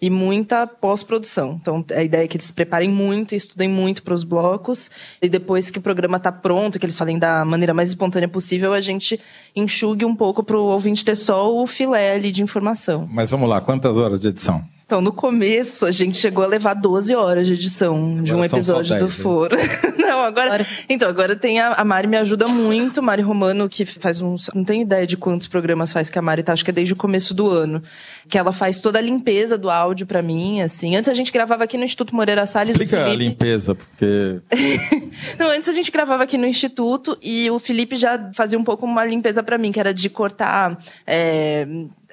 e muita pós-produção. Então, a ideia é que eles preparem muito, estudem muito para os blocos, e depois que o programa está pronto, que eles falem da maneira mais espontânea possível, a gente enxugue um pouco para o ouvinte ter só o filé ali de informação. Mas vamos lá, quantas horas de edição? Então, no começo, a gente chegou a levar 12 horas de edição de um Agora são só episódio do 10, é Foro. Não, agora, Então, agora tem a, a Mari me ajuda muito, Mari Romano, que faz uns. Não tenho ideia de quantos programas faz que a Mari tá, acho que é desde o começo do ano. Que ela faz toda a limpeza do áudio pra mim, assim. Antes a gente gravava aqui no Instituto Moreira Salles. Explica a limpeza, porque não, antes a gente gravava aqui no Instituto e o Felipe já fazia um pouco uma limpeza pra mim, que era de cortar. é,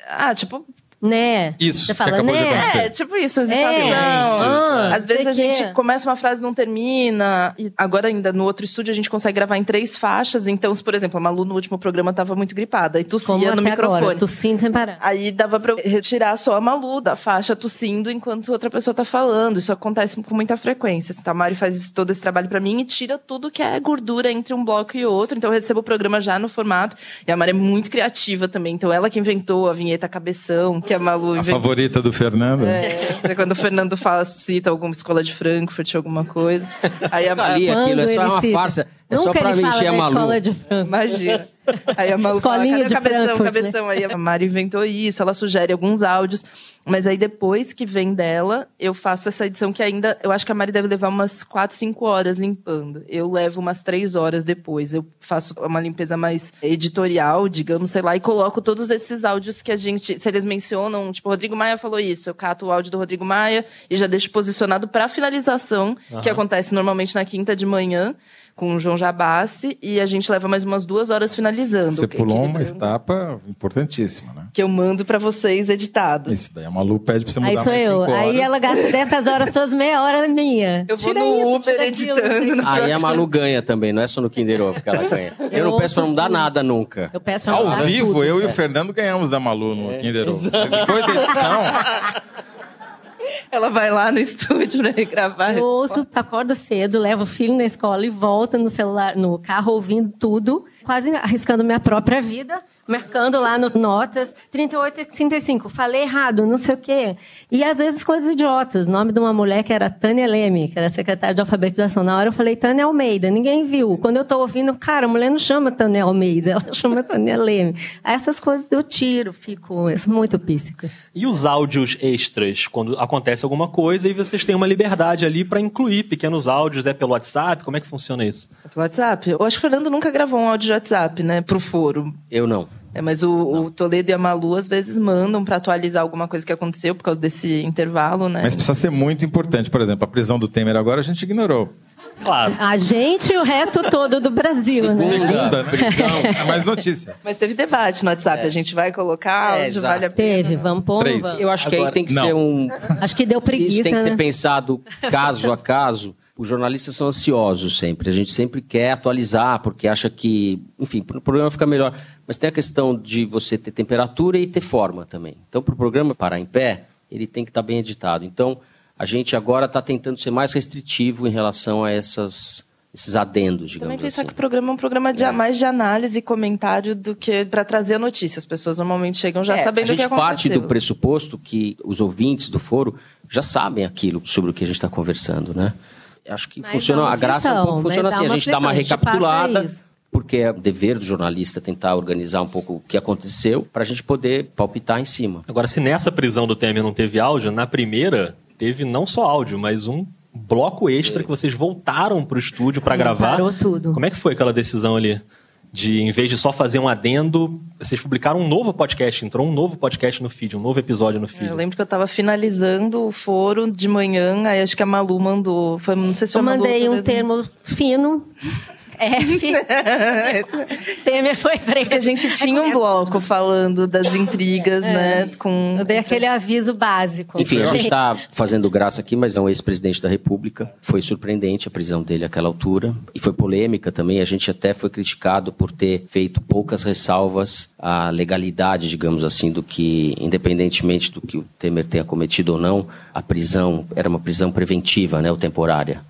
Ah, tipo. Né? Isso, Você fala, acabou de né? acontecer. É, tipo isso, hesitação. É, ah, Às vezes a gente começa uma frase e não termina. E agora, ainda no outro estúdio, a gente consegue gravar em três faixas. Então, se, por exemplo, a Malu no último programa tava muito gripada e tossia Como no até microfone. agora, tossindo sem parar. Aí dava pra retirar só a Malu da faixa tossindo enquanto outra pessoa tá falando. Isso acontece com muita frequência. Assim, tá? A Mari faz todo esse trabalho pra mim e tira tudo que é gordura entre um bloco e outro. Então eu recebo o programa já no formato. E a Mari é muito criativa também. Então ela que inventou a vinheta cabeção, que a Malu a favorita do Fernando. É, quando o Fernando fala, cita alguma escola de Frankfurt, alguma coisa. Aí a Ali, Malu. aquilo é só uma cita? farsa. É só pra ele fala encher a Malu. escola de Franco. Imagina. Aí a Malu fala, Escolinha cadê o de cabeção, Frankfurt, né? cabeção? Aí a Mari inventou isso, ela sugere alguns áudios. Mas aí depois que vem dela, eu faço essa edição que ainda... Eu acho que a Mari deve levar umas 4, 5 horas limpando. Eu levo umas 3 horas depois. Eu faço uma limpeza mais editorial, digamos, sei lá, e coloco todos esses áudios que a gente... Se eles mencionam, tipo, Rodrigo Maia falou isso, eu cato o áudio do Rodrigo Maia e já deixo posicionado pra finalização, que acontece normalmente na quinta de manhã, com o João Jabassi, e a gente leva mais umas duas horas finalizando. Você pulou uma etapa importantíssima, né? Que eu mando pra vocês editado. Isso daí a Malu pede pra você mudar Aí sou mais eu. cinco Aí ela gasta dessas horas todas meia hora minha. Eu vou Tira no isso, Uber editando. no Aí a Malu ganha também, não é só no Kinder Ovo que ela ganha. Eu não Eu peço pra não dar ouço nada nunca. Eu peço pra Ao mudar vivo, tudo. eu e o Fernando ganhamos da Malu no Kinder Ovo. Depois da edição, Ela vai lá no estúdio pra gravar. Eu ouço, acordo cedo, levo o filho na escola e volto no celular, no carro ouvindo tudo, quase arriscando minha própria vida, marcando lá no notas 38 e 35. Falei errado, não sei o quê. E às vezes coisas idiotas. O nome de uma mulher que era Tânia Leme, que era secretária de alfabetização. Na hora eu falei Tânia Almeida, ninguém viu. Quando eu tô ouvindo, cara, a mulher não chama Tânia Almeida, ela chama Tânia Leme. Essas coisas eu tiro, fico eu muito píssica. E os áudios extras, quando acontece alguma coisa e vocês têm uma liberdade ali pra incluir pequenos áudios, é pelo WhatsApp? Como é que funciona isso? Pelo WhatsApp? Eu acho que o Fernando nunca gravou um áudio de WhatsApp, né? Pro foro. Eu não. É, mas o, o Toledo e a Malu às vezes mandam pra atualizar alguma coisa que aconteceu por causa desse intervalo, né? mas precisa ser muito importante. Por exemplo, a prisão do Temer agora a gente ignorou. Claro. A gente e o resto todo do Brasil, né? Segunda, né? prisão. É mais notícia. Mas teve debate no WhatsApp. A gente vai colocar, É, exato. vale a pena. Teve, vamos pôr. Três. Eu acho que aí Agora- tem que Não. ser um. Acho que deu preguiça, Isso tem que né? ser pensado caso a caso. Os jornalistas são ansiosos sempre. A gente sempre quer atualizar, porque acha que, enfim, o programa fica melhor. Mas tem a questão de você ter temperatura e ter forma também. Então, para o programa parar em pé, ele tem que estar bem editado. Então, a gente agora está tentando ser mais restritivo em relação a essas, esses adendos, digamos Também pensar assim. que o programa é um programa de, mais de análise e comentário do que pra trazer a notícia. As pessoas normalmente chegam já É, sabendo a o que gente parte aconteceu. do pressuposto que os ouvintes do foro já sabem aquilo sobre o que a gente está conversando, né? Acho que Mas funciona, a graça é um pouco aflição, funciona assim, a gente dá uma recapitulada, porque é o dever do jornalista tentar organizar um pouco o que aconteceu, para a gente poder palpitar em cima. Agora, se nessa prisão do Temer não teve áudio, na primeira teve não só áudio, mas um bloco extra que vocês voltaram pro estúdio pra gravar. Parou tudo. Como é que foi aquela decisão ali? De, em vez de só fazer um adendo, vocês publicaram um novo podcast, entrou um novo podcast no feed, um novo episódio no feed. Eu lembro que eu estava finalizando o foro de manhã, aí acho que a Malu mandou. Foi, não sei se foi Eu a Malu mandei um termo fino. F. Temer foi Porque a preso. gente tinha um bloco falando das intrigas, né? Com... Eu dei aquele aviso básico. Enfim, a gente está fazendo graça aqui, mas é um ex-presidente da República. Foi surpreendente a prisão dele àquela altura. E foi polêmica também. A gente até foi criticado por ter feito poucas ressalvas à legalidade, digamos assim, do que, independentemente do que o Temer tenha cometido ou não, a prisão era uma prisão preventiva, né, ou temporária.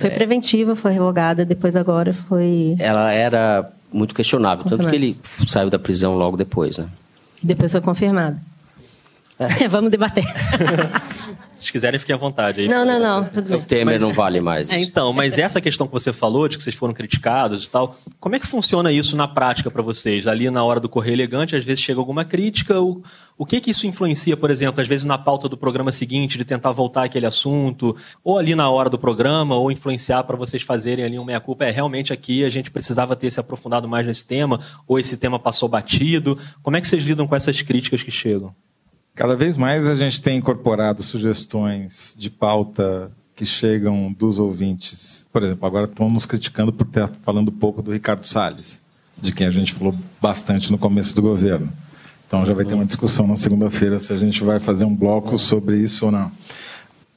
Foi preventiva, foi revogada, depois agora foi. Ela era muito questionável, tanto que ele saiu da prisão logo depois, né? Depois foi confirmada. É. Vamos debater. Se vocês quiserem, fiquem à vontade. aí. Não, não, não. Tudo O. Temer não vale mais. É, então, mas essa questão que você falou, de que vocês foram criticados e tal, como é que funciona isso na prática para vocês? Ali na hora do Correio Elegante, às vezes chega alguma crítica, o, o que que isso influencia, por exemplo, às vezes na pauta do programa seguinte, de tentar voltar aquele assunto, ou ali na hora do programa, ou influenciar para vocês fazerem ali um meia-culpa, é realmente aqui a gente precisava ter se aprofundado mais nesse tema, ou esse tema passou batido, como é que vocês lidam com essas críticas que chegam? Cada vez mais a gente tem incorporado sugestões de pauta que chegam dos ouvintes. Por exemplo, agora estão nos criticando por estar falando pouco do Ricardo Salles, de quem a gente falou bastante no começo do governo. Então já vai ter uma discussão na segunda-feira se a gente vai fazer um bloco sobre isso ou não.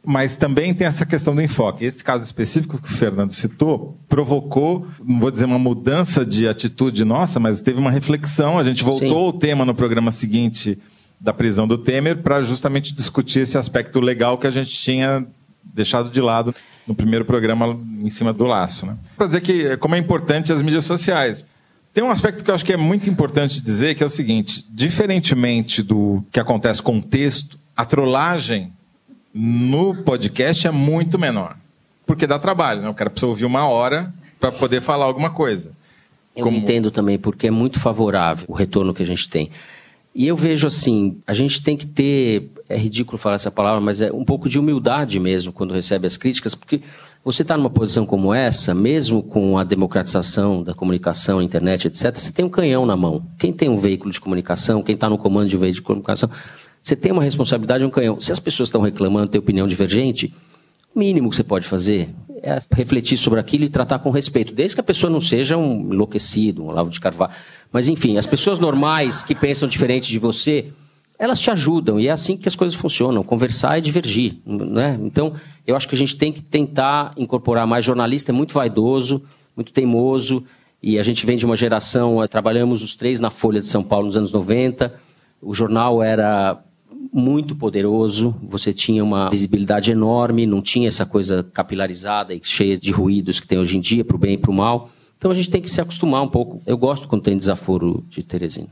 Mas também tem essa questão do enfoque. Esse caso específico que o Fernando citou provocou, não vou dizer uma mudança de atitude nossa, mas teve uma reflexão. A gente voltou Sim. ao tema no programa seguinte da prisão do Temer para justamente discutir esse aspecto legal que a gente tinha deixado de lado no primeiro programa em cima do laço. Né? Para dizer que como é importante as mídias sociais. Tem um aspecto que eu acho que é muito importante dizer, que é o seguinte: diferentemente do que acontece com o texto, a trollagem no podcast é muito menor. Porque dá trabalho, né? O cara precisa ouvir uma hora para poder falar alguma coisa. Eu Como- entendo também, porque é muito favorável o retorno que a gente tem. E eu vejo assim, a gente tem que ter, é ridículo falar essa palavra, mas é um pouco de humildade mesmo quando recebe as críticas, porque você está numa posição como essa, mesmo com a democratização da comunicação, internet, etc., você tem um canhão na mão. Quem tem um veículo de comunicação, quem está no comando de um veículo de comunicação, você tem uma responsabilidade, um canhão. Se as pessoas estão reclamando, têm opinião divergente, o mínimo que você pode fazer é refletir sobre aquilo e tratar com respeito, desde que a pessoa não seja um enlouquecido, um Olavo de Carvalho. Mas, enfim, as pessoas normais que pensam diferente de você, elas te ajudam e é assim que as coisas funcionam. Conversar e divergir. Né? Então, eu acho que a gente tem que tentar incorporar mais jornalista, é muito vaidoso, muito teimoso, e a gente vem de uma geração, eh, trabalhamos os três na Folha de São Paulo nos anos 90, o jornal era muito poderoso, você tinha uma visibilidade enorme, não tinha essa coisa capilarizada e cheia de ruídos que tem hoje em dia, para o bem e para o mal. Então a gente tem que se acostumar um pouco. Eu gosto quando tem desaforo de Teresina.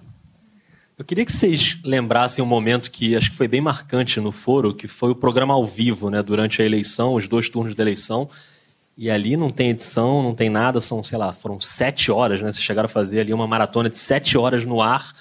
Eu queria que vocês lembrassem um momento que acho que foi bem marcante no foro, que foi o programa ao vivo, né, durante a eleição, os dois turnos da eleição. E ali não tem edição, não tem nada, são, sei lá, foram sete horas, né? Vocês chegaram a fazer ali uma maratona de sete horas no ar.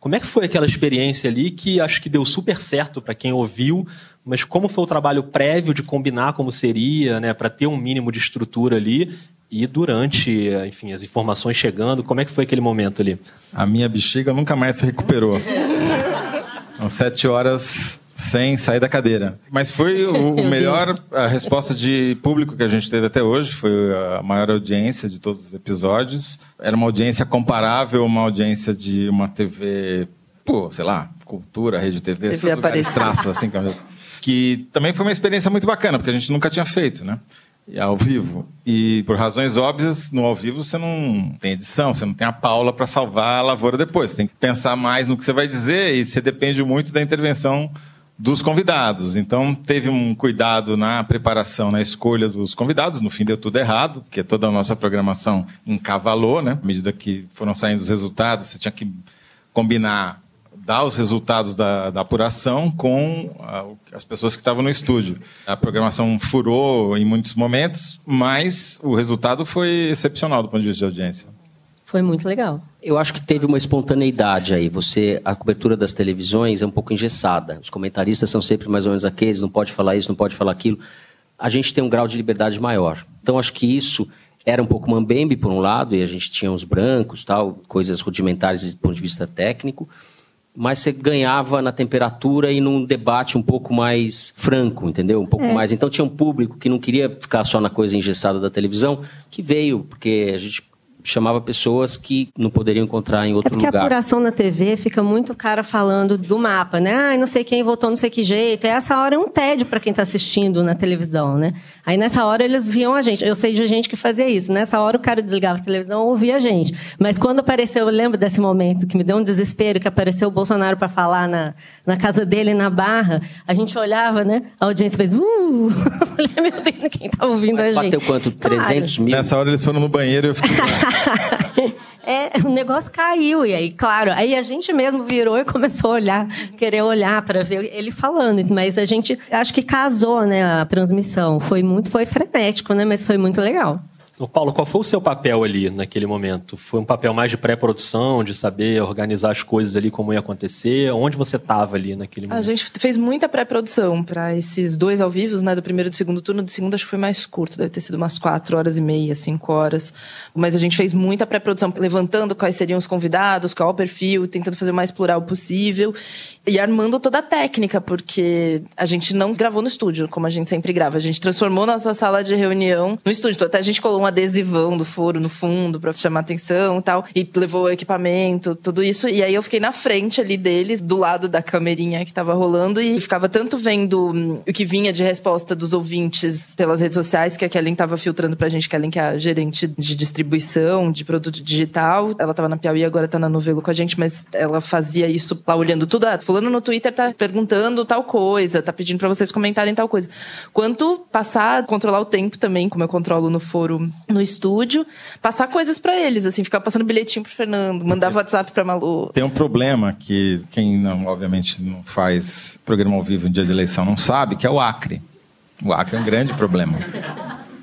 Como é que foi aquela experiência ali que acho que deu super certo para quem ouviu, mas como foi o trabalho prévio de combinar como seria, né, para ter um mínimo de estrutura ali e durante, enfim, as informações chegando, como é que foi aquele momento ali? A minha bexiga nunca mais se recuperou. São sete horas sem sair da cadeira. Mas foi o, o melhor a resposta de público que a gente teve até hoje. Foi a maior audiência de todos os episódios. Era uma audiência comparável a uma audiência de uma TV, pô, sei lá, cultura, rede TV, TV esses traços assim. que- Que também foi uma experiência muito bacana, porque a gente nunca tinha feito, né? E ao vivo. E por razões óbvias, no ao vivo você não tem edição, você não tem a Paula para salvar a lavoura depois. Você tem que pensar mais no que você vai dizer e você depende muito da intervenção dos convidados. Então teve um cuidado na preparação, na escolha dos convidados. No fim deu tudo errado, porque toda a nossa programação encavalou, né? À medida que foram saindo os resultados, você tinha que combinar dar os resultados da, da apuração com o- as pessoas que estavam no estúdio. A programação furou em muitos momentos, mas o resultado foi excepcional do ponto de vista de audiência. Foi muito legal. Eu acho que teve uma espontaneidade aí. Você, a cobertura das televisões é um pouco engessada. Os comentaristas são sempre mais ou menos aqueles, não pode falar isso, não pode falar aquilo. A gente tem um grau de liberdade maior. Então acho que isso era um pouco mambembe, por um lado, e a gente tinha os brancos, tal, coisas rudimentares do ponto de vista técnico, mas você ganhava na temperatura e num debate um pouco mais franco, entendeu? Um pouco é. mais. Então tinha um público que não queria ficar só na coisa engessada da televisão, que veio, porque a gente chamava pessoas que não poderiam encontrar em outro é porque lugar. a apuração na TV fica muito cara falando do mapa, né? Ah, não sei quem votou, não sei que jeito. E essa hora é um tédio para quem está assistindo na televisão, né? Aí nessa hora eles viam a gente. Eu sei de gente que fazia isso. Nessa hora o cara desligava a televisão e ouvia a gente. Mas quando apareceu, eu lembro desse momento que me deu um desespero, que apareceu o Bolsonaro para falar na, na casa dele, na Barra, a gente olhava, né? A audiência fez... Uh! Falei, meu Deus, quem tá ouvindo Mas a gente? bateu quanto? 300 claro. mil? Nessa hora eles foram no banheiro e eu fiquei... é, o negócio caiu. E aí, claro, aí a gente mesmo virou e começou a olhar, querer olhar para ver ele falando. Mas a gente acho que casou, né, a transmissão. Foi muito, foi frenético, né? Mas foi muito legal. Paulo, qual foi o seu papel ali naquele momento? Foi um papel mais de pré-produção, de saber organizar as coisas ali, como ia acontecer? Onde você estava ali naquele momento? A gente fez muita pré-produção para esses dois ao vivo, né? Do primeiro e do segundo turno. Do segundo acho que foi mais curto, deve ter sido umas quatro horas e meia, cinco horas. Mas a gente fez muita pré-produção, levantando quais seriam os convidados, qual o perfil, tentando fazer o mais plural possível. E armando toda a técnica, porque a gente não gravou no estúdio, como a gente sempre grava. A gente transformou nossa sala de reunião no estúdio. Até a gente colou um adesivão do foro no fundo para chamar atenção e tal. E levou o equipamento, tudo isso. E aí eu fiquei na frente ali deles, do lado da camerinha que tava rolando. E ficava tanto vendo hum, o que vinha de resposta dos ouvintes pelas redes sociais, que a Kellen tava filtrando pra gente. Kellen, que é a gerente de distribuição de produto digital. Ela tava na Piauí, agora tá na Novelo com a gente, mas ela fazia isso lá olhando tudo. Ah, no Twitter tá perguntando tal coisa, tá pedindo para vocês comentarem tal coisa. Quanto passar, controlar o tempo também, como eu controlo no foro, no estúdio, passar coisas para eles, assim, ficar passando bilhetinho pro Fernando, mandar WhatsApp pra Malu. Tem um problema que quem não, obviamente, não faz programa ao vivo em dia de eleição não sabe, que é o Acre. O Acre é um grande problema.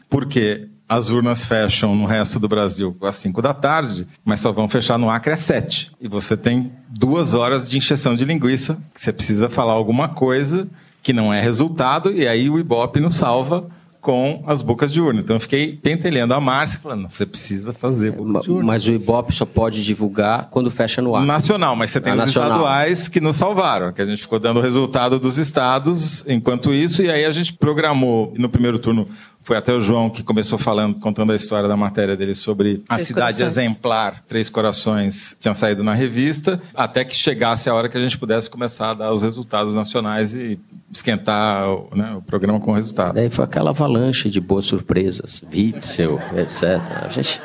Por quê? As urnas fecham no resto do Brasil às 5 da tarde, mas só vão fechar no Acre às 7. E você tem duas horas de injeção de linguiça, que você precisa falar alguma coisa que não é resultado, e aí o Ibope nos salva com as bocas de urna. Então eu fiquei pentelhando a Márcia, falando, você precisa fazer boca de urna. Mas o Ibope só pode divulgar quando fecha no ar. Nacional, mas você tem Ah, os nacional. estaduais que nos salvaram, que a gente ficou dando o resultado dos estados enquanto isso, e aí a gente programou no primeiro turno. Foi até o João que começou falando, contando a história da matéria dele sobre a Três cidade Corações. exemplar, Três Corações, tinha saído na revista, até que chegasse a hora que a gente pudesse começar a dar os resultados nacionais e esquentar o, né, o programa com o resultado. Daí foi aquela avalanche de boas surpresas, Witzel, etc. A gente,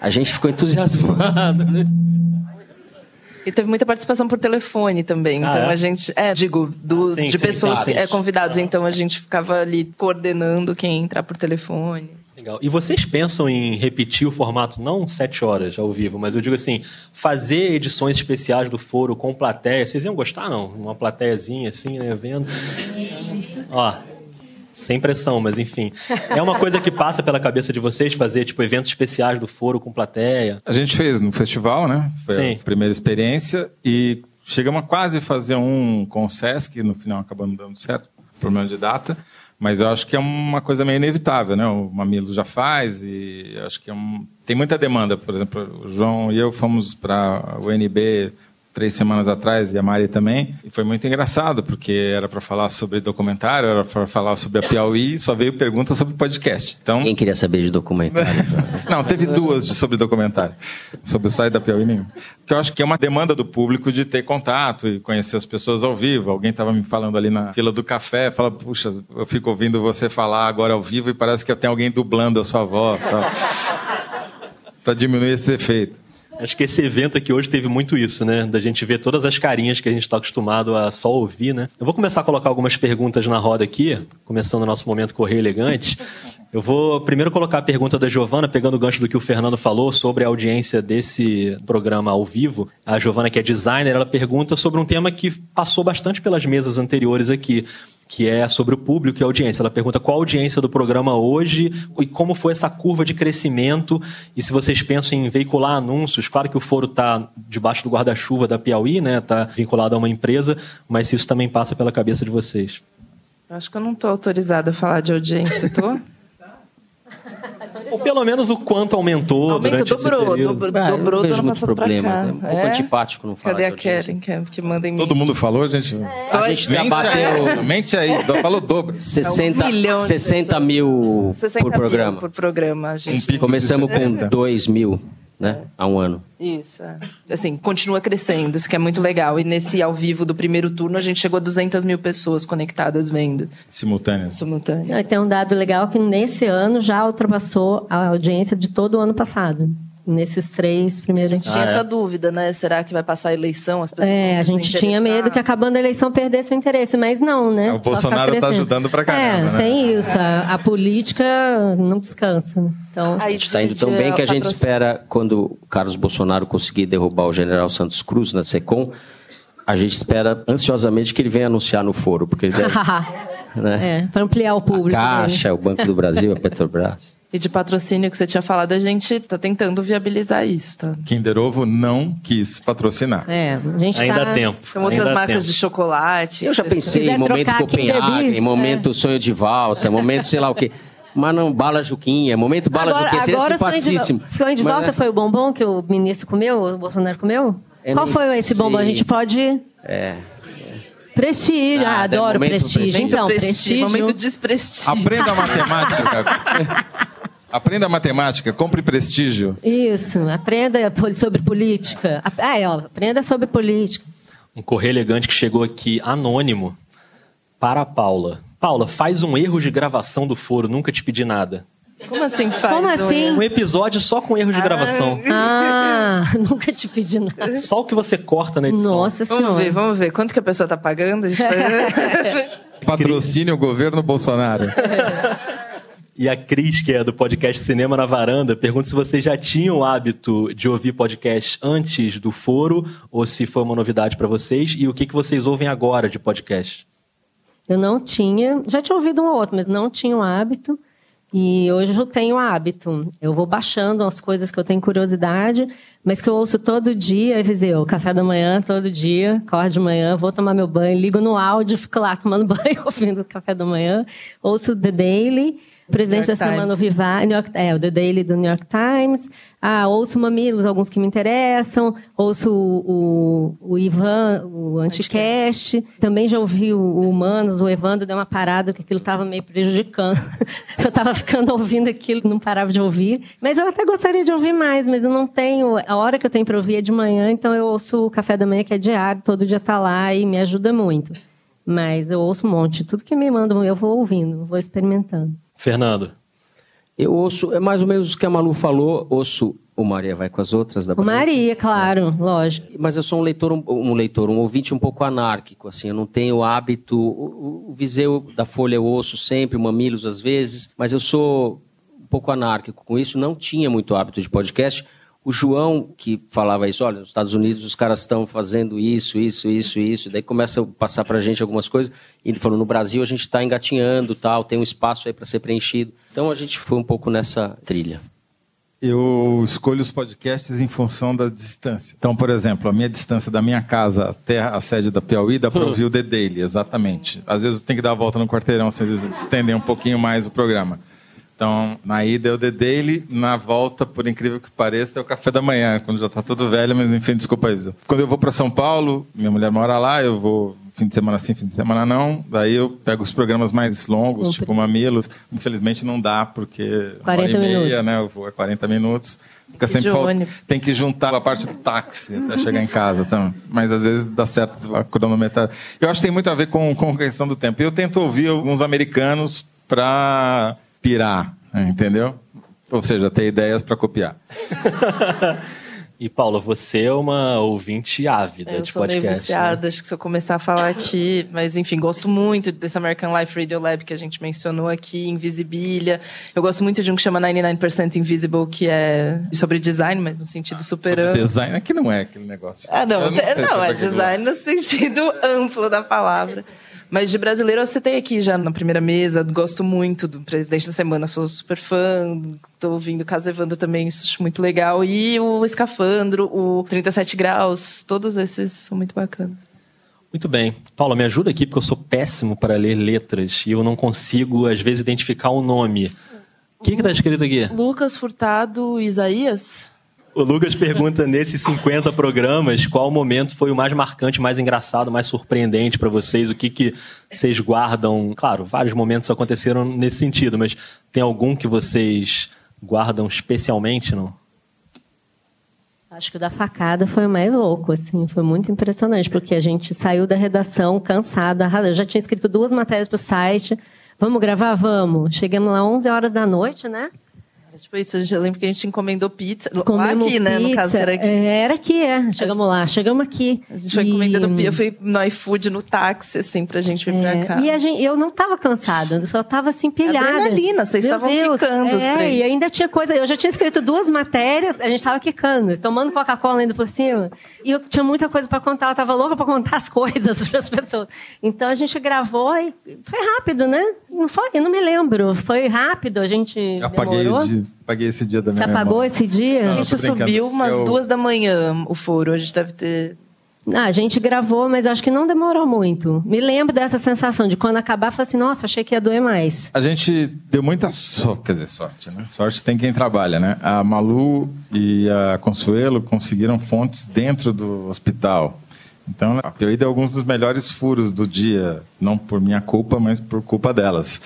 a gente ficou entusiasmado. E teve muita participação por telefone também. Ah, então é? a gente. É, digo, do, Sim, de sim, pessoas, é, convidados. Então a gente ficava ali coordenando quem entrar por telefone. Legal. E vocês pensam em repetir o formato, não sete horas ao vivo, mas eu digo assim, fazer edições especiais do foro com plateia. Vocês iam gostar, não? Uma plateiazinha assim, né, vendo. Ó, sem pressão, mas enfim. É uma coisa que passa pela cabeça de vocês fazer, tipo, eventos especiais do foro com plateia. A gente fez no festival, né? Foi Sim. a primeira experiência e chegamos a quase fazer um com o Sesc, no final acabamos dando certo, problema de data. Mas eu acho que é uma coisa meio inevitável, né? O Mamilo já faz e acho que é um... tem muita demanda. Por exemplo, o João e eu fomos para o NB três semanas atrás e a Mari também. E foi muito engraçado, porque era para falar sobre documentário, era para falar sobre a Piauí, só veio pergunta sobre podcast. Então, Quem queria saber de documentário? não, teve duas de- sobre documentário. Sobre o site da Piauí nenhum. Que eu acho que é uma demanda do público de ter contato e conhecer as pessoas ao vivo. Alguém estava me falando ali na fila do café, fala, puxa, eu fico ouvindo você falar agora ao vivo e parece que tem alguém dublando a sua voz. Para diminuir esse efeito. Acho que esse evento aqui hoje teve muito isso, né? Da gente ver todas as carinhas que a gente está acostumado a só ouvir, né? Eu vou começar a colocar algumas perguntas na roda aqui, começando o nosso momento Correio Elegante. Eu vou primeiro colocar a pergunta da Giovana, pegando o gancho do que o Fernando falou sobre a audiência desse programa ao vivo. A Giovana, que é designer, ela pergunta sobre um tema que passou bastante pelas mesas anteriores aqui, que é sobre o público e a audiência. Ela pergunta qual a audiência do programa hoje e como foi essa curva de crescimento e se vocês pensam em veicular anúncios. Claro que o foro está debaixo do guarda-chuva da Piauí, né? Está vinculado a uma empresa, mas se isso também passa pela cabeça de vocês. Eu acho que eu não estou autorizada a falar de audiência, tô? Ou pelo menos o quanto aumentou Aumento durante esse dobrou, período. dobrou, Ah, dobrou não do vejo ano passado problema. cá. É um pouco É? antipático não falar Cadê a. Karen, que, é- que manda em mim? Todo mundo falou, gente? A gente Mente bateu aí, mente aí, falou dobro. 60, É um milhão de 60 pessoas. mil 60 por mil programa. por programa, a gente. Começamos de 70. com 2 mil, né? Há um ano. Isso, é. Assim, continua crescendo, isso que é muito legal. E nesse ao vivo do primeiro turno, a gente chegou a 200 mil pessoas conectadas vendo Simultâneas. simultâneo. Ah, Tem um dado legal que nesse ano já ultrapassou a audiência de todo o ano passado. Nesses três primeiros. A gente tinha Ah, é? essa dúvida, né? Será que vai passar a eleição? As pessoas vão É, a gente tinha medo que acabando a eleição perdesse o interesse, mas não, né? É, o Só Bolsonaro tá crescendo. ajudando pra caramba, É, né? tem isso. A, a política não descansa. né? Então, Aí A está indo tão bem que a gente espera, quando o Carlos Bolsonaro conseguir derrubar o general Santos Cruz na SECOM, a gente espera ansiosamente que ele venha anunciar no foro, porque ele deve, né? é, para ampliar o A público. dele. Caixa, o Banco do Brasil, a Petrobras. E de patrocínio que você tinha falado, a gente tá tentando viabilizar isso, tá? Kinder Ovo não quis patrocinar. É, a gente Ainda tá... há tempo. Tem outras ainda marcas tempo. de chocolate. Eu já pensei em momento Copenhague, em momento sonho de valsa, momento sei lá o quê. Mas não, bala Juquinha, momento bala agora, Juquinha, seria agora o sonho de, simpaticíssimo. sonho de Mas, valsa né, foi o bombom que o ministro comeu, o Bolsonaro comeu? Eu Qual foi esse bombom? A sei. gente pode... É. Prestígio, ah, é adoro prestígio. prestígio. Então, prestígio, prestígio... Momento desprestígio. Aprenda matemática. Aprenda matemática, compre prestígio. Isso, aprenda sobre política. Ah, é, ó, aprenda sobre política. Um correio elegante que chegou aqui anônimo para a Paula. Paula, faz um erro de gravação do foro, nunca te pedi nada. Como assim faz? Como assim? Um episódio só com erro de gravação. Ah, nunca te pedi nada. Só o que você corta na edição. Nossa Vamos senhora. ver, vamos ver. Quanto que a pessoa tá pagando? A gente faz- Patrocínio governo Bolsonaro. E a Cris, que é do podcast Cinema na Varanda, pergunta se vocês já tinham o hábito de ouvir podcast antes do foro ou se foi uma novidade para vocês e o que, que vocês ouvem agora de podcast. Eu não tinha, já tinha ouvido um ou outro, mas não tinha o hábito. E hoje eu tenho o hábito. Eu vou baixando as coisas que eu tenho curiosidade, mas que eu ouço todo dia, aí Viseu, café da manhã, todo dia, acordo de manhã, vou tomar meu banho, ligo no áudio, fico lá tomando banho, ouvindo o café da manhã, ouço The Daily, Presidente da Semana Times. Vivar, New York, é, o The Daily do New York Times. Ah, ouço Mamilos, alguns que me interessam. Ouço o, o, o Ivan, o Anticast. Também já ouvi o, o Humanos, o Evandro deu uma parada, porque aquilo estava meio prejudicando. eu estava ficando ouvindo aquilo, não parava de ouvir. Mas eu até gostaria de ouvir mais, mas eu não tenho. A hora que eu tenho para ouvir é de manhã, então eu ouço o café da manhã, que é diário, todo dia tá lá e me ajuda muito. Mas eu ouço um monte. Tudo que me mandam, eu vou ouvindo, vou experimentando. Fernando, Eu ouço, é mais ou menos o que a Malu falou, ouço o Maria vai com as outras da. Maria, claro, lógico. Mas eu sou um leitor, um, um leitor, um ouvinte um pouco anárquico, assim, eu não tenho hábito. O, o- o Viseu da Folha eu ouço sempre, o Mamilos às vezes, mas eu sou um pouco anárquico com isso, não tinha muito hábito de podcast. O João, que falava isso, olha, nos Estados Unidos os caras estão fazendo isso, isso, isso, isso, daí começa a passar pra gente algumas coisas, e ele falou, no Brasil a gente está engatinhando, tal, tem um espaço aí para ser preenchido. Então a gente foi um pouco nessa trilha. Eu escolho os podcasts em função da distância. Então, por exemplo, a minha distância da minha casa até a sede da Piauí dá para ouvir o The Daily, exatamente. Às vezes eu tenho que dar a volta no quarteirão, se eles estendem um pouquinho mais o programa. Então, na ida é o The Daily, na volta, por incrível que pareça, é o café da manhã, quando já está tudo velho, mas enfim, desculpa aí. Quando eu vou para São Paulo, minha mulher mora lá, eu vou fim de semana sim, fim de semana não, daí eu pego os programas mais longos, tipo Mamilos. Infelizmente não dá, porque 40 hora e meia, minutos. né? Eu vou é 40 minutos. Fica sempre falta- tem que juntar a parte do táxi até chegar em casa. Então. Mas às vezes dá certo a cronometragem. Eu acho que tem muito a ver com, com a questão do tempo. Eu tento ouvir alguns americanos para pirar, né, entendeu? Ou seja, ter ideias para copiar. e Paula, você é uma ouvinte ávida Eu de sou meio podcast. viciada, né? acho que se eu começar a falar aqui, mas enfim, gosto muito desse American Life Radio Lab que a gente mencionou aqui, Invisibilia. Eu gosto muito de um que chama 99% Invisible, que é sobre design, mas no sentido super Sobre amplo. design aqui não é aquele negócio. Ah, não, Eu não, sobre é aquele design no sentido amplo da palavra. Mas de brasileiro eu citei aqui já na primeira mesa, gosto muito do Presidente da Semana, sou super fã, tô ouvindo o caso Evandro também, isso acho muito legal. E o Escafandro, o 37 Graus, todos esses são muito bacanas. Muito bem. Paula, me ajuda aqui, porque eu sou péssimo para ler letras e eu não consigo, às vezes, identificar o nome. O que, que tá escrito aqui? Lucas Furtado Isaías? O Lucas pergunta nesses 50 programas qual momento foi o mais marcante, mais engraçado, mais surpreendente para vocês? O que, que vocês guardam? Claro, vários momentos aconteceram nesse sentido, mas tem algum que vocês guardam especialmente, não? Acho que o da facada foi o mais louco, assim, foi muito impressionante, porque a gente saiu da redação cansada. Eu já tinha escrito duas matérias para o site. Vamos gravar? Vamos. Chegamos lá 11 horas da noite, né? Tipo isso, eu lembro que a gente encomendou pizza. Comemos lá aqui, né? No caso, era aqui. É, era aqui, é. Chegamos lá, chegamos aqui. A gente foi e... encomendando pizza. Eu fui no iFood, no táxi, assim, pra gente vir é, pra cá. E a gente, eu não tava cansada, eu só tava assim, pilhada. Adrenalina, vocês Meu estavam Deus, quicando é, os três. E ainda tinha coisa, eu já tinha escrito duas matérias, a gente tava quicando, tomando Coca-Cola ainda por cima. E eu tinha muita coisa para contar, eu tava louca para contar as coisas para as pessoas. Então a gente gravou e foi rápido, né? Não foi, eu não me lembro. Foi rápido, a gente Apaguei, demorou. Dia, apaguei esse dia da minha Você apagou esse dia? Não, a gente subiu umas eu... duas da manhã o foro. A gente deve ter ah, a gente gravou, mas acho que não demorou muito. Me lembro dessa sensação de quando acabar, falei assim, nossa, achei que ia doer mais. A gente deu muita sorte, quer dizer, sorte, né? Sorte tem quem trabalha, né? A Malu e a Consuelo conseguiram fontes dentro do hospital. Então, eu dei alguns dos melhores furos do dia, não por minha culpa, mas por culpa delas.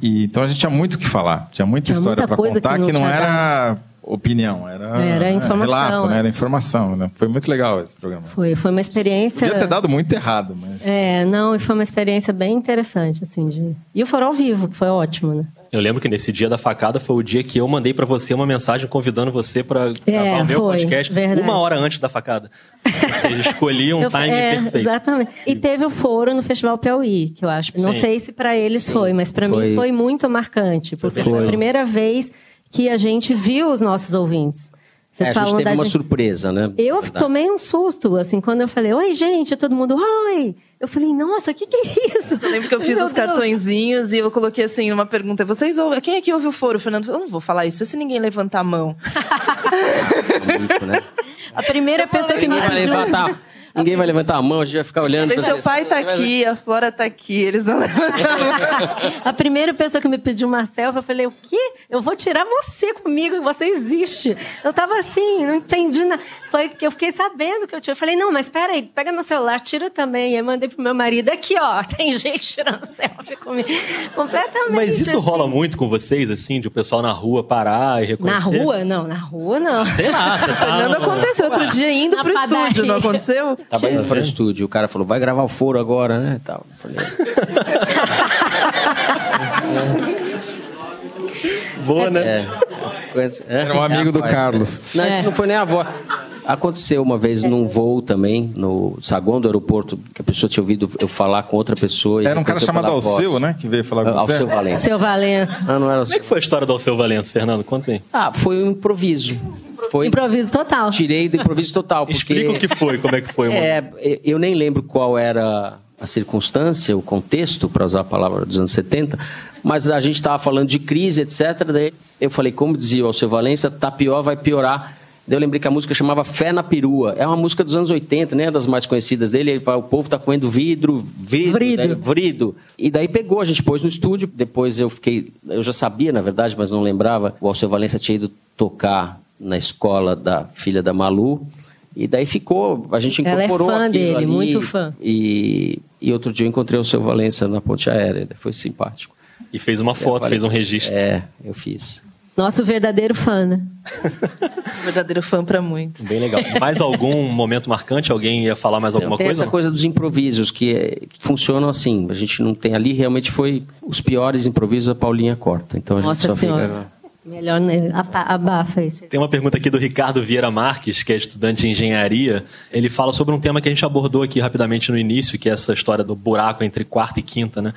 E, então a gente tinha muito o que falar, tinha muita tinha história para contar que não, que não era opinião, era, era informação, relato, né? Era informação, né? Foi muito legal esse programa. Foi, foi uma experiência. Podia ter dado muito errado, mas. É, não, e foi uma experiência bem interessante, assim. De... E o foro ao vivo, que foi ótimo, né? Eu lembro que nesse dia da facada foi o dia que eu mandei para você uma mensagem convidando você para é, gravar o meu foi, podcast verdade. uma hora antes da facada. Ou seja, escolhi um eu, time é, perfeito. Exatamente. E teve o foro no Festival Piauí, que eu acho. Sim. Não sei se para eles Sim. foi, mas para mim foi muito marcante, porque foi, foi a primeira vez que a gente viu os nossos ouvintes. Vocês é, a gente teve uma gente... surpresa, né? Eu tomei um susto, assim, quando eu falei, oi, gente, todo mundo, oi! Eu falei, nossa, o que, que é isso? Eu lembro que eu fiz Meu os Deus. cartõezinhos e eu coloquei assim uma pergunta. Vocês ouvem? Quem aqui ouve o foro? O Fernando falou, eu não vou falar isso se ninguém levantar a mão. Muito, né? A primeira pessoa que me pediu... Levantar. Ninguém vai levantar a mão, a gente vai ficar olhando. Mas seu pai tá aqui, a Flora tá aqui, eles vão levantar a mão. A primeira pessoa que me pediu uma selfie, eu falei, o quê? Eu vou tirar você comigo, você existe. Eu tava assim, não entendi nada. Foi que eu fiquei sabendo que eu tinha. Eu falei, não, mas peraí, pega meu celular, tira também. E eu mandei pro meu marido, aqui, ó, tem gente tirando selfie comigo. Completamente. Mas isso assim. rola muito com vocês, assim, de o pessoal na rua parar e reconhecer? Na rua? Não, na rua não. Sei lá, você tá... Fernando aconteceu outro dia indo na pro padaria. estúdio, não aconteceu? Tava indo pro estúdio, o cara falou, vai gravar o foro agora, né? Tal. Eu falei... Boa, né? É. é. Era um amigo do Carlos. Não, isso não foi nem a avó. Aconteceu uma vez num voo também, no saguão do aeroporto, que a pessoa tinha ouvido eu falar com outra pessoa. Era um cara chamado Alceu, né? Que veio falar com você. Alceu Valença. Alceu Valença. Ah, não era Como é que foi a história do Alceu Valença, Fernando? Conta aí. Ah, foi um improviso. Foi... Improviso total. Tirei do improviso total. Porque... Explica o que foi, como é que foi. Mano. É, eu nem lembro qual era a circunstância, o contexto, para usar a palavra dos anos 70, mas a gente estava falando de crise, etc. Daí eu falei, como dizia o Alceu Valença, tá pior, vai piorar. Daí eu lembrei que a música chamava Fé na Perua. É uma música dos anos 80, né? Das mais conhecidas dele. Ele fala, o povo tá comendo vidro, vidro, vrido. Né? vrido. E daí pegou, a gente pôs no estúdio. Depois eu fiquei... Eu já sabia, na verdade, mas não lembrava. O Alceu Valença tinha ido tocar na escola da filha da Malu. E daí ficou, a gente incorporou Ela é fã dele, ali, muito fã. E, e outro dia eu encontrei o seu Valença na ponte aérea, foi simpático. E fez uma foto, falei, fez um registro. É, eu fiz. Nosso verdadeiro fã, né? verdadeiro fã para muitos. Bem legal. Mais algum momento marcante? Alguém ia falar mais alguma tem coisa? Tem essa coisa dos improvisos que, é, que, funcionam assim. A gente não tem ali realmente foi os piores improvisos a Paulinha corta. Então a gente Nossa só senhora. fica Melhor né? abafa isso. Tem uma pergunta aqui do Ricardo Vieira Marques, que é estudante de engenharia. Ele fala sobre um tema que a gente abordou aqui rapidamente no início, que é essa história do buraco entre quarta e quinta, né?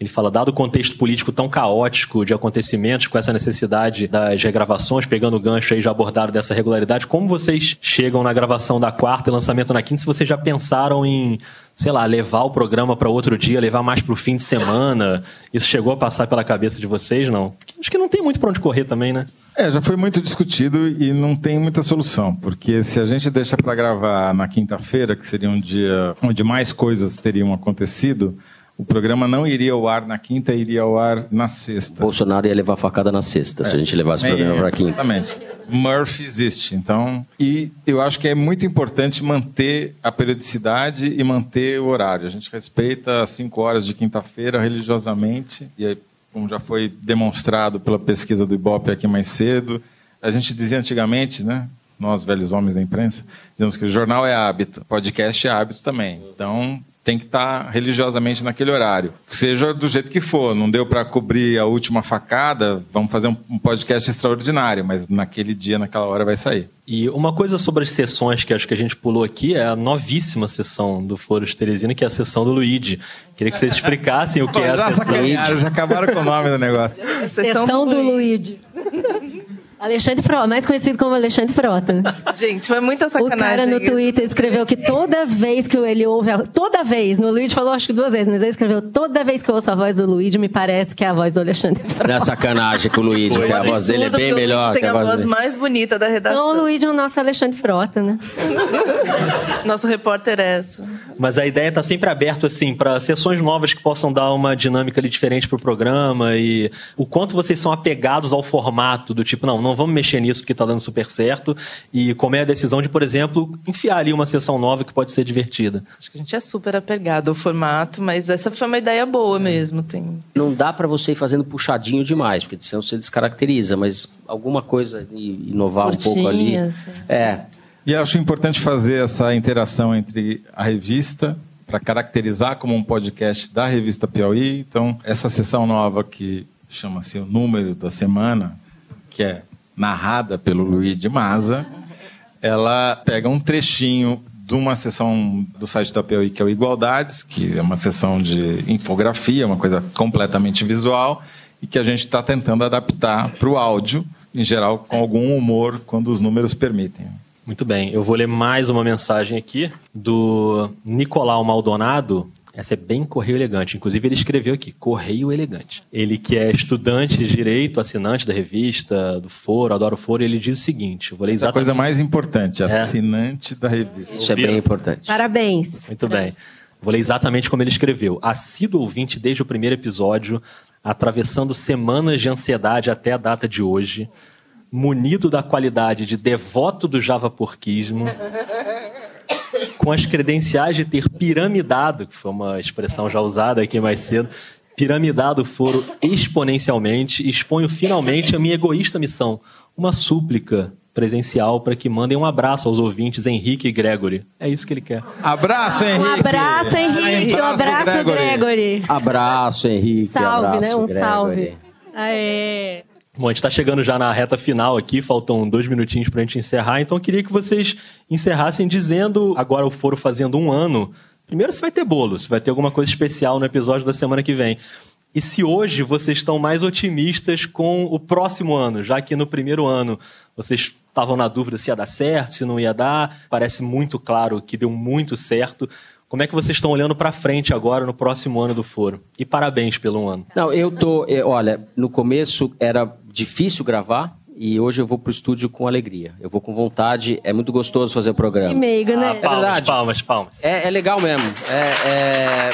Ele fala, dado o contexto político tão caótico de acontecimentos, com essa necessidade das regravações, pegando o gancho aí já abordado dessa regularidade, como vocês chegam na gravação da quarta e lançamento na quinta, se vocês já pensaram em, sei lá, levar o programa para outro dia, levar mais para o fim de semana? Isso chegou a passar pela cabeça de vocês, não? Acho que não tem muito para onde correr também, né? É, já foi muito discutido e não tem muita solução, porque se a gente deixa para gravar na quinta-feira, que seria um dia onde mais coisas teriam acontecido, o programa não iria ao ar na quinta, iria ao ar na sexta. Bolsonaro ia levar facada na sexta, é. se a gente levasse o programa para quinta. Exatamente. Murphy existe, então. E eu acho que é muito importante manter a periodicidade e manter o horário. A gente respeita as cinco horas de quinta-feira religiosamente, e aí, como já foi demonstrado pela pesquisa do Ibope aqui mais cedo, a gente dizia antigamente, né? Nós, velhos homens da imprensa, dizemos que o jornal é hábito, podcast é hábito também. Então, tem que estar religiosamente naquele horário. Seja do jeito que for, não deu para cobrir a última facada, vamos fazer um podcast extraordinário, mas naquele dia, naquela hora vai sair. E uma coisa sobre as sessões que acho que a gente pulou aqui é a novíssima sessão do Foro de Teresina, que é a sessão do Luigi. Queria que vocês explicassem o que é a sessão. Já acabaram com o nome do negócio. Sessão, sessão do, do Luigi. Alexandre Frota, mais conhecido como Alexandre Frota. Gente, foi muita sacanagem. O cara no Twitter escreveu que toda vez que ele ouve. A... Toda vez, no Luigi falou acho que duas vezes, mas ele escreveu: toda vez que eu ouço a voz do Luigi, me parece que é a voz do Alexandre Frota. Não é sacanagem com o Luigi, que a voz dele é bem melhor. O Luigi tem a, a voz, mais bonita da redação. Então o Luigi é o nosso Alexandre Frota, né? nosso repórter é essa. Mas a ideia está sempre aberto, assim, para sessões novas que possam dar uma dinâmica ali diferente pro programa e o quanto vocês são apegados ao formato do tipo, não, não vamos mexer nisso porque está dando super certo. E como é a decisão de, por exemplo, enfiar ali uma sessão nova que pode ser divertida? Acho que a gente é super apegado ao formato, mas essa foi uma ideia boa mesmo. Tem... Não dá para você ir fazendo puxadinho demais, porque senão você descaracteriza, mas alguma coisa inovar Curtinha, um pouco ali. Assim. É. E acho importante fazer essa interação entre a revista para caracterizar como um podcast da revista Piauí. Então, essa sessão nova que chama-se o número da semana, que é narrada pelo Luiz de Maza, ela pega um trechinho de uma sessão do site da Piauí, que é o Igualdades, que é uma sessão de infografia, uma coisa completamente visual, e que a gente está tentando adaptar para o áudio, em geral, com algum humor, quando os números permitem. Muito bem, eu vou ler mais uma mensagem aqui do Nicolau Maldonado, essa é bem correio elegante. Inclusive, ele escreveu aqui, correio elegante. Ele que é estudante de direito, assinante da revista, do foro, adora o foro, ele diz o seguinte: vou ler exatamente... Essa é a coisa mais importante, é. assinante é. da revista. Isso é bem importante. Parabéns. Muito bem. Vou ler exatamente como ele escreveu. Assíduo ouvinte desde o primeiro episódio, atravessando semanas de ansiedade até a data de hoje, munido da qualidade de devoto do javaporquismo com as credenciais de ter piramidado, que foi uma expressão já usada aqui mais cedo, piramidado o foro exponencialmente, exponho finalmente a minha egoísta missão, uma súplica presencial para que mandem um abraço aos ouvintes Henrique e Gregory. É isso que ele quer. Abraço, Henrique! Um abraço, Henrique! Um abraço, Gregory! Gregory. Abraço, Henrique! Salve, abraço, né? Um Gregory. salve. Aê! Bom, a gente está chegando já na reta final aqui, faltam dois minutinhos para a gente encerrar, então eu queria que vocês encerrassem dizendo, agora o foro fazendo um ano, primeiro se vai ter bolo, se vai ter alguma coisa especial no episódio da semana que vem. E se hoje vocês estão mais otimistas com o próximo ano, já que no primeiro ano vocês estavam na dúvida se ia dar certo, se não ia dar, parece muito claro que deu muito certo. Como é que vocês estão olhando para frente agora no próximo ano do Foro? E parabéns pelo ano. Não, eu tô, é, olha, no começo era difícil gravar, e hoje eu vou pro estúdio com alegria. Eu vou com vontade, é muito gostoso fazer o programa. Que meigo, né? Ah, palmas, é palmas, palmas. É, é legal mesmo. É, é...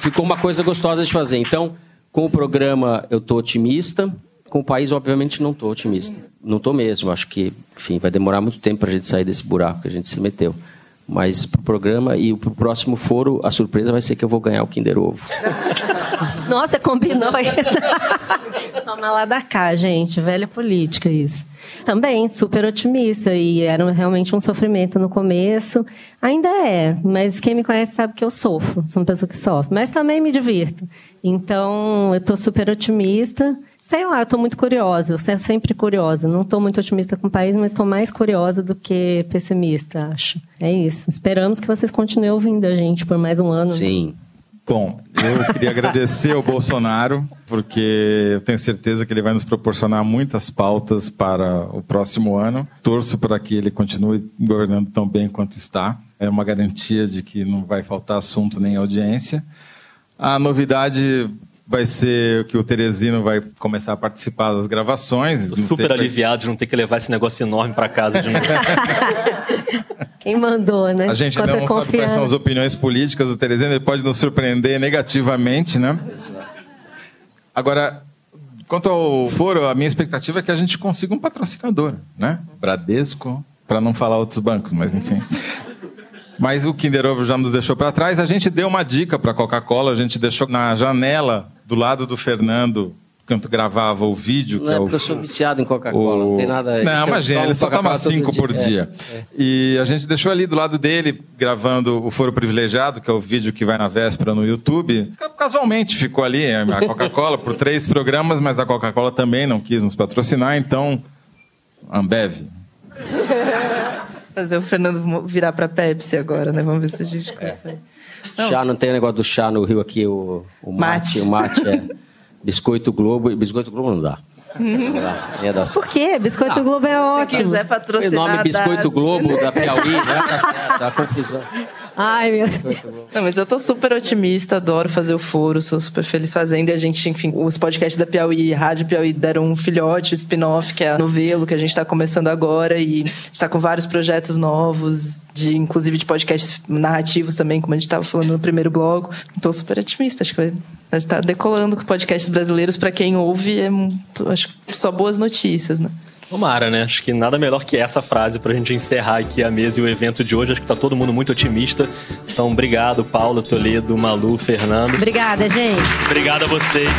Ficou uma coisa gostosa de fazer. Então, com o programa eu tô otimista. Com o país, obviamente, não tô otimista. Não tô mesmo. Acho que, enfim, vai demorar muito tempo para a gente sair desse buraco que a gente se meteu. Mas pro programa e pro próximo foro, a surpresa vai ser que eu vou ganhar o Kinder Ovo. Nossa, combinou isso. Toma lá da cá, gente. Velha política isso. Também super otimista e era realmente um sofrimento no começo. Ainda é, mas quem me conhece sabe que eu sofro. Sou uma pessoa que sofre, mas também me divirto. Então, eu estou super otimista. Sei lá, eu estou muito curiosa. Eu sou sempre curiosa. Não estou muito otimista com o país, mas estou mais curiosa do que pessimista, acho. É isso. Esperamos que vocês continuem ouvindo a gente por mais um ano. Sim. Bom, eu queria agradecer ao Bolsonaro, porque eu tenho certeza que ele vai nos proporcionar muitas pautas para o próximo ano. Torço para que ele continue governando tão bem quanto está. É uma garantia de que não vai faltar assunto nem audiência. A novidade vai ser que o Teresino vai começar a participar das gravações. Tô super aliviado de não ter que levar esse negócio enorme para casa de novo. Quem mandou, né? A gente ainda não sabe quais são as opiniões políticas do Teresino, ele pode nos surpreender negativamente, né? Agora, quanto ao foro, a minha expectativa é que a gente consiga um patrocinador, né? Bradesco, para não falar outros bancos, mas enfim. Mas o Kinder Ovo já nos deixou para trás. A gente deu uma dica para a Coca-Cola, a gente deixou na janela do lado do Fernando quando gravava o vídeo. Não é, é porque o, eu sou viciado em Coca-Cola, o... não tem nada... Não, imagina, ele só toma cinco dia. por dia. É, é. E a gente deixou ali do lado dele, gravando o Foro Privilegiado, que é o vídeo que vai na véspera no YouTube. Casualmente ficou ali a Coca-Cola por três programas, mas a Coca-Cola também não quis nos patrocinar, então... Ambev. Fazer o Fernando virar para Pepsi agora, né? Vamos ver se a gente é. consegue. Não. Chá, não tem negócio do chá no Rio aqui, o, o mate. mate. O mate é biscoito Globo. Biscoito Globo não dá. Não dá. Por quê? Biscoito ah, Globo é ótimo. Se quiser patrocinar. O nome Biscoito Globo da Piauí, né? Tá certo, dá confusão. Ai, meu Deus. Não, mas eu tô super otimista, adoro fazer o foro, sou super feliz fazendo. E a gente, enfim, os podcasts da Piauí, Rádio Piauí deram um filhote, o um spin-off, que é a novelo que a gente tá começando agora. E está com vários projetos novos, de inclusive de podcasts narrativos também, como a gente tava falando no primeiro bloco. Tô super otimista, acho que vai a gente tá decolando com podcasts brasileiros para quem ouve, é acho só boas notícias, né? Tomara, né? Acho que nada melhor que essa frase pra gente encerrar aqui a mesa e o evento de hoje. Acho que tá todo mundo muito otimista. Então, obrigado, Paulo, Toledo, Malu, Fernando. Obrigada, gente. Obrigado a vocês.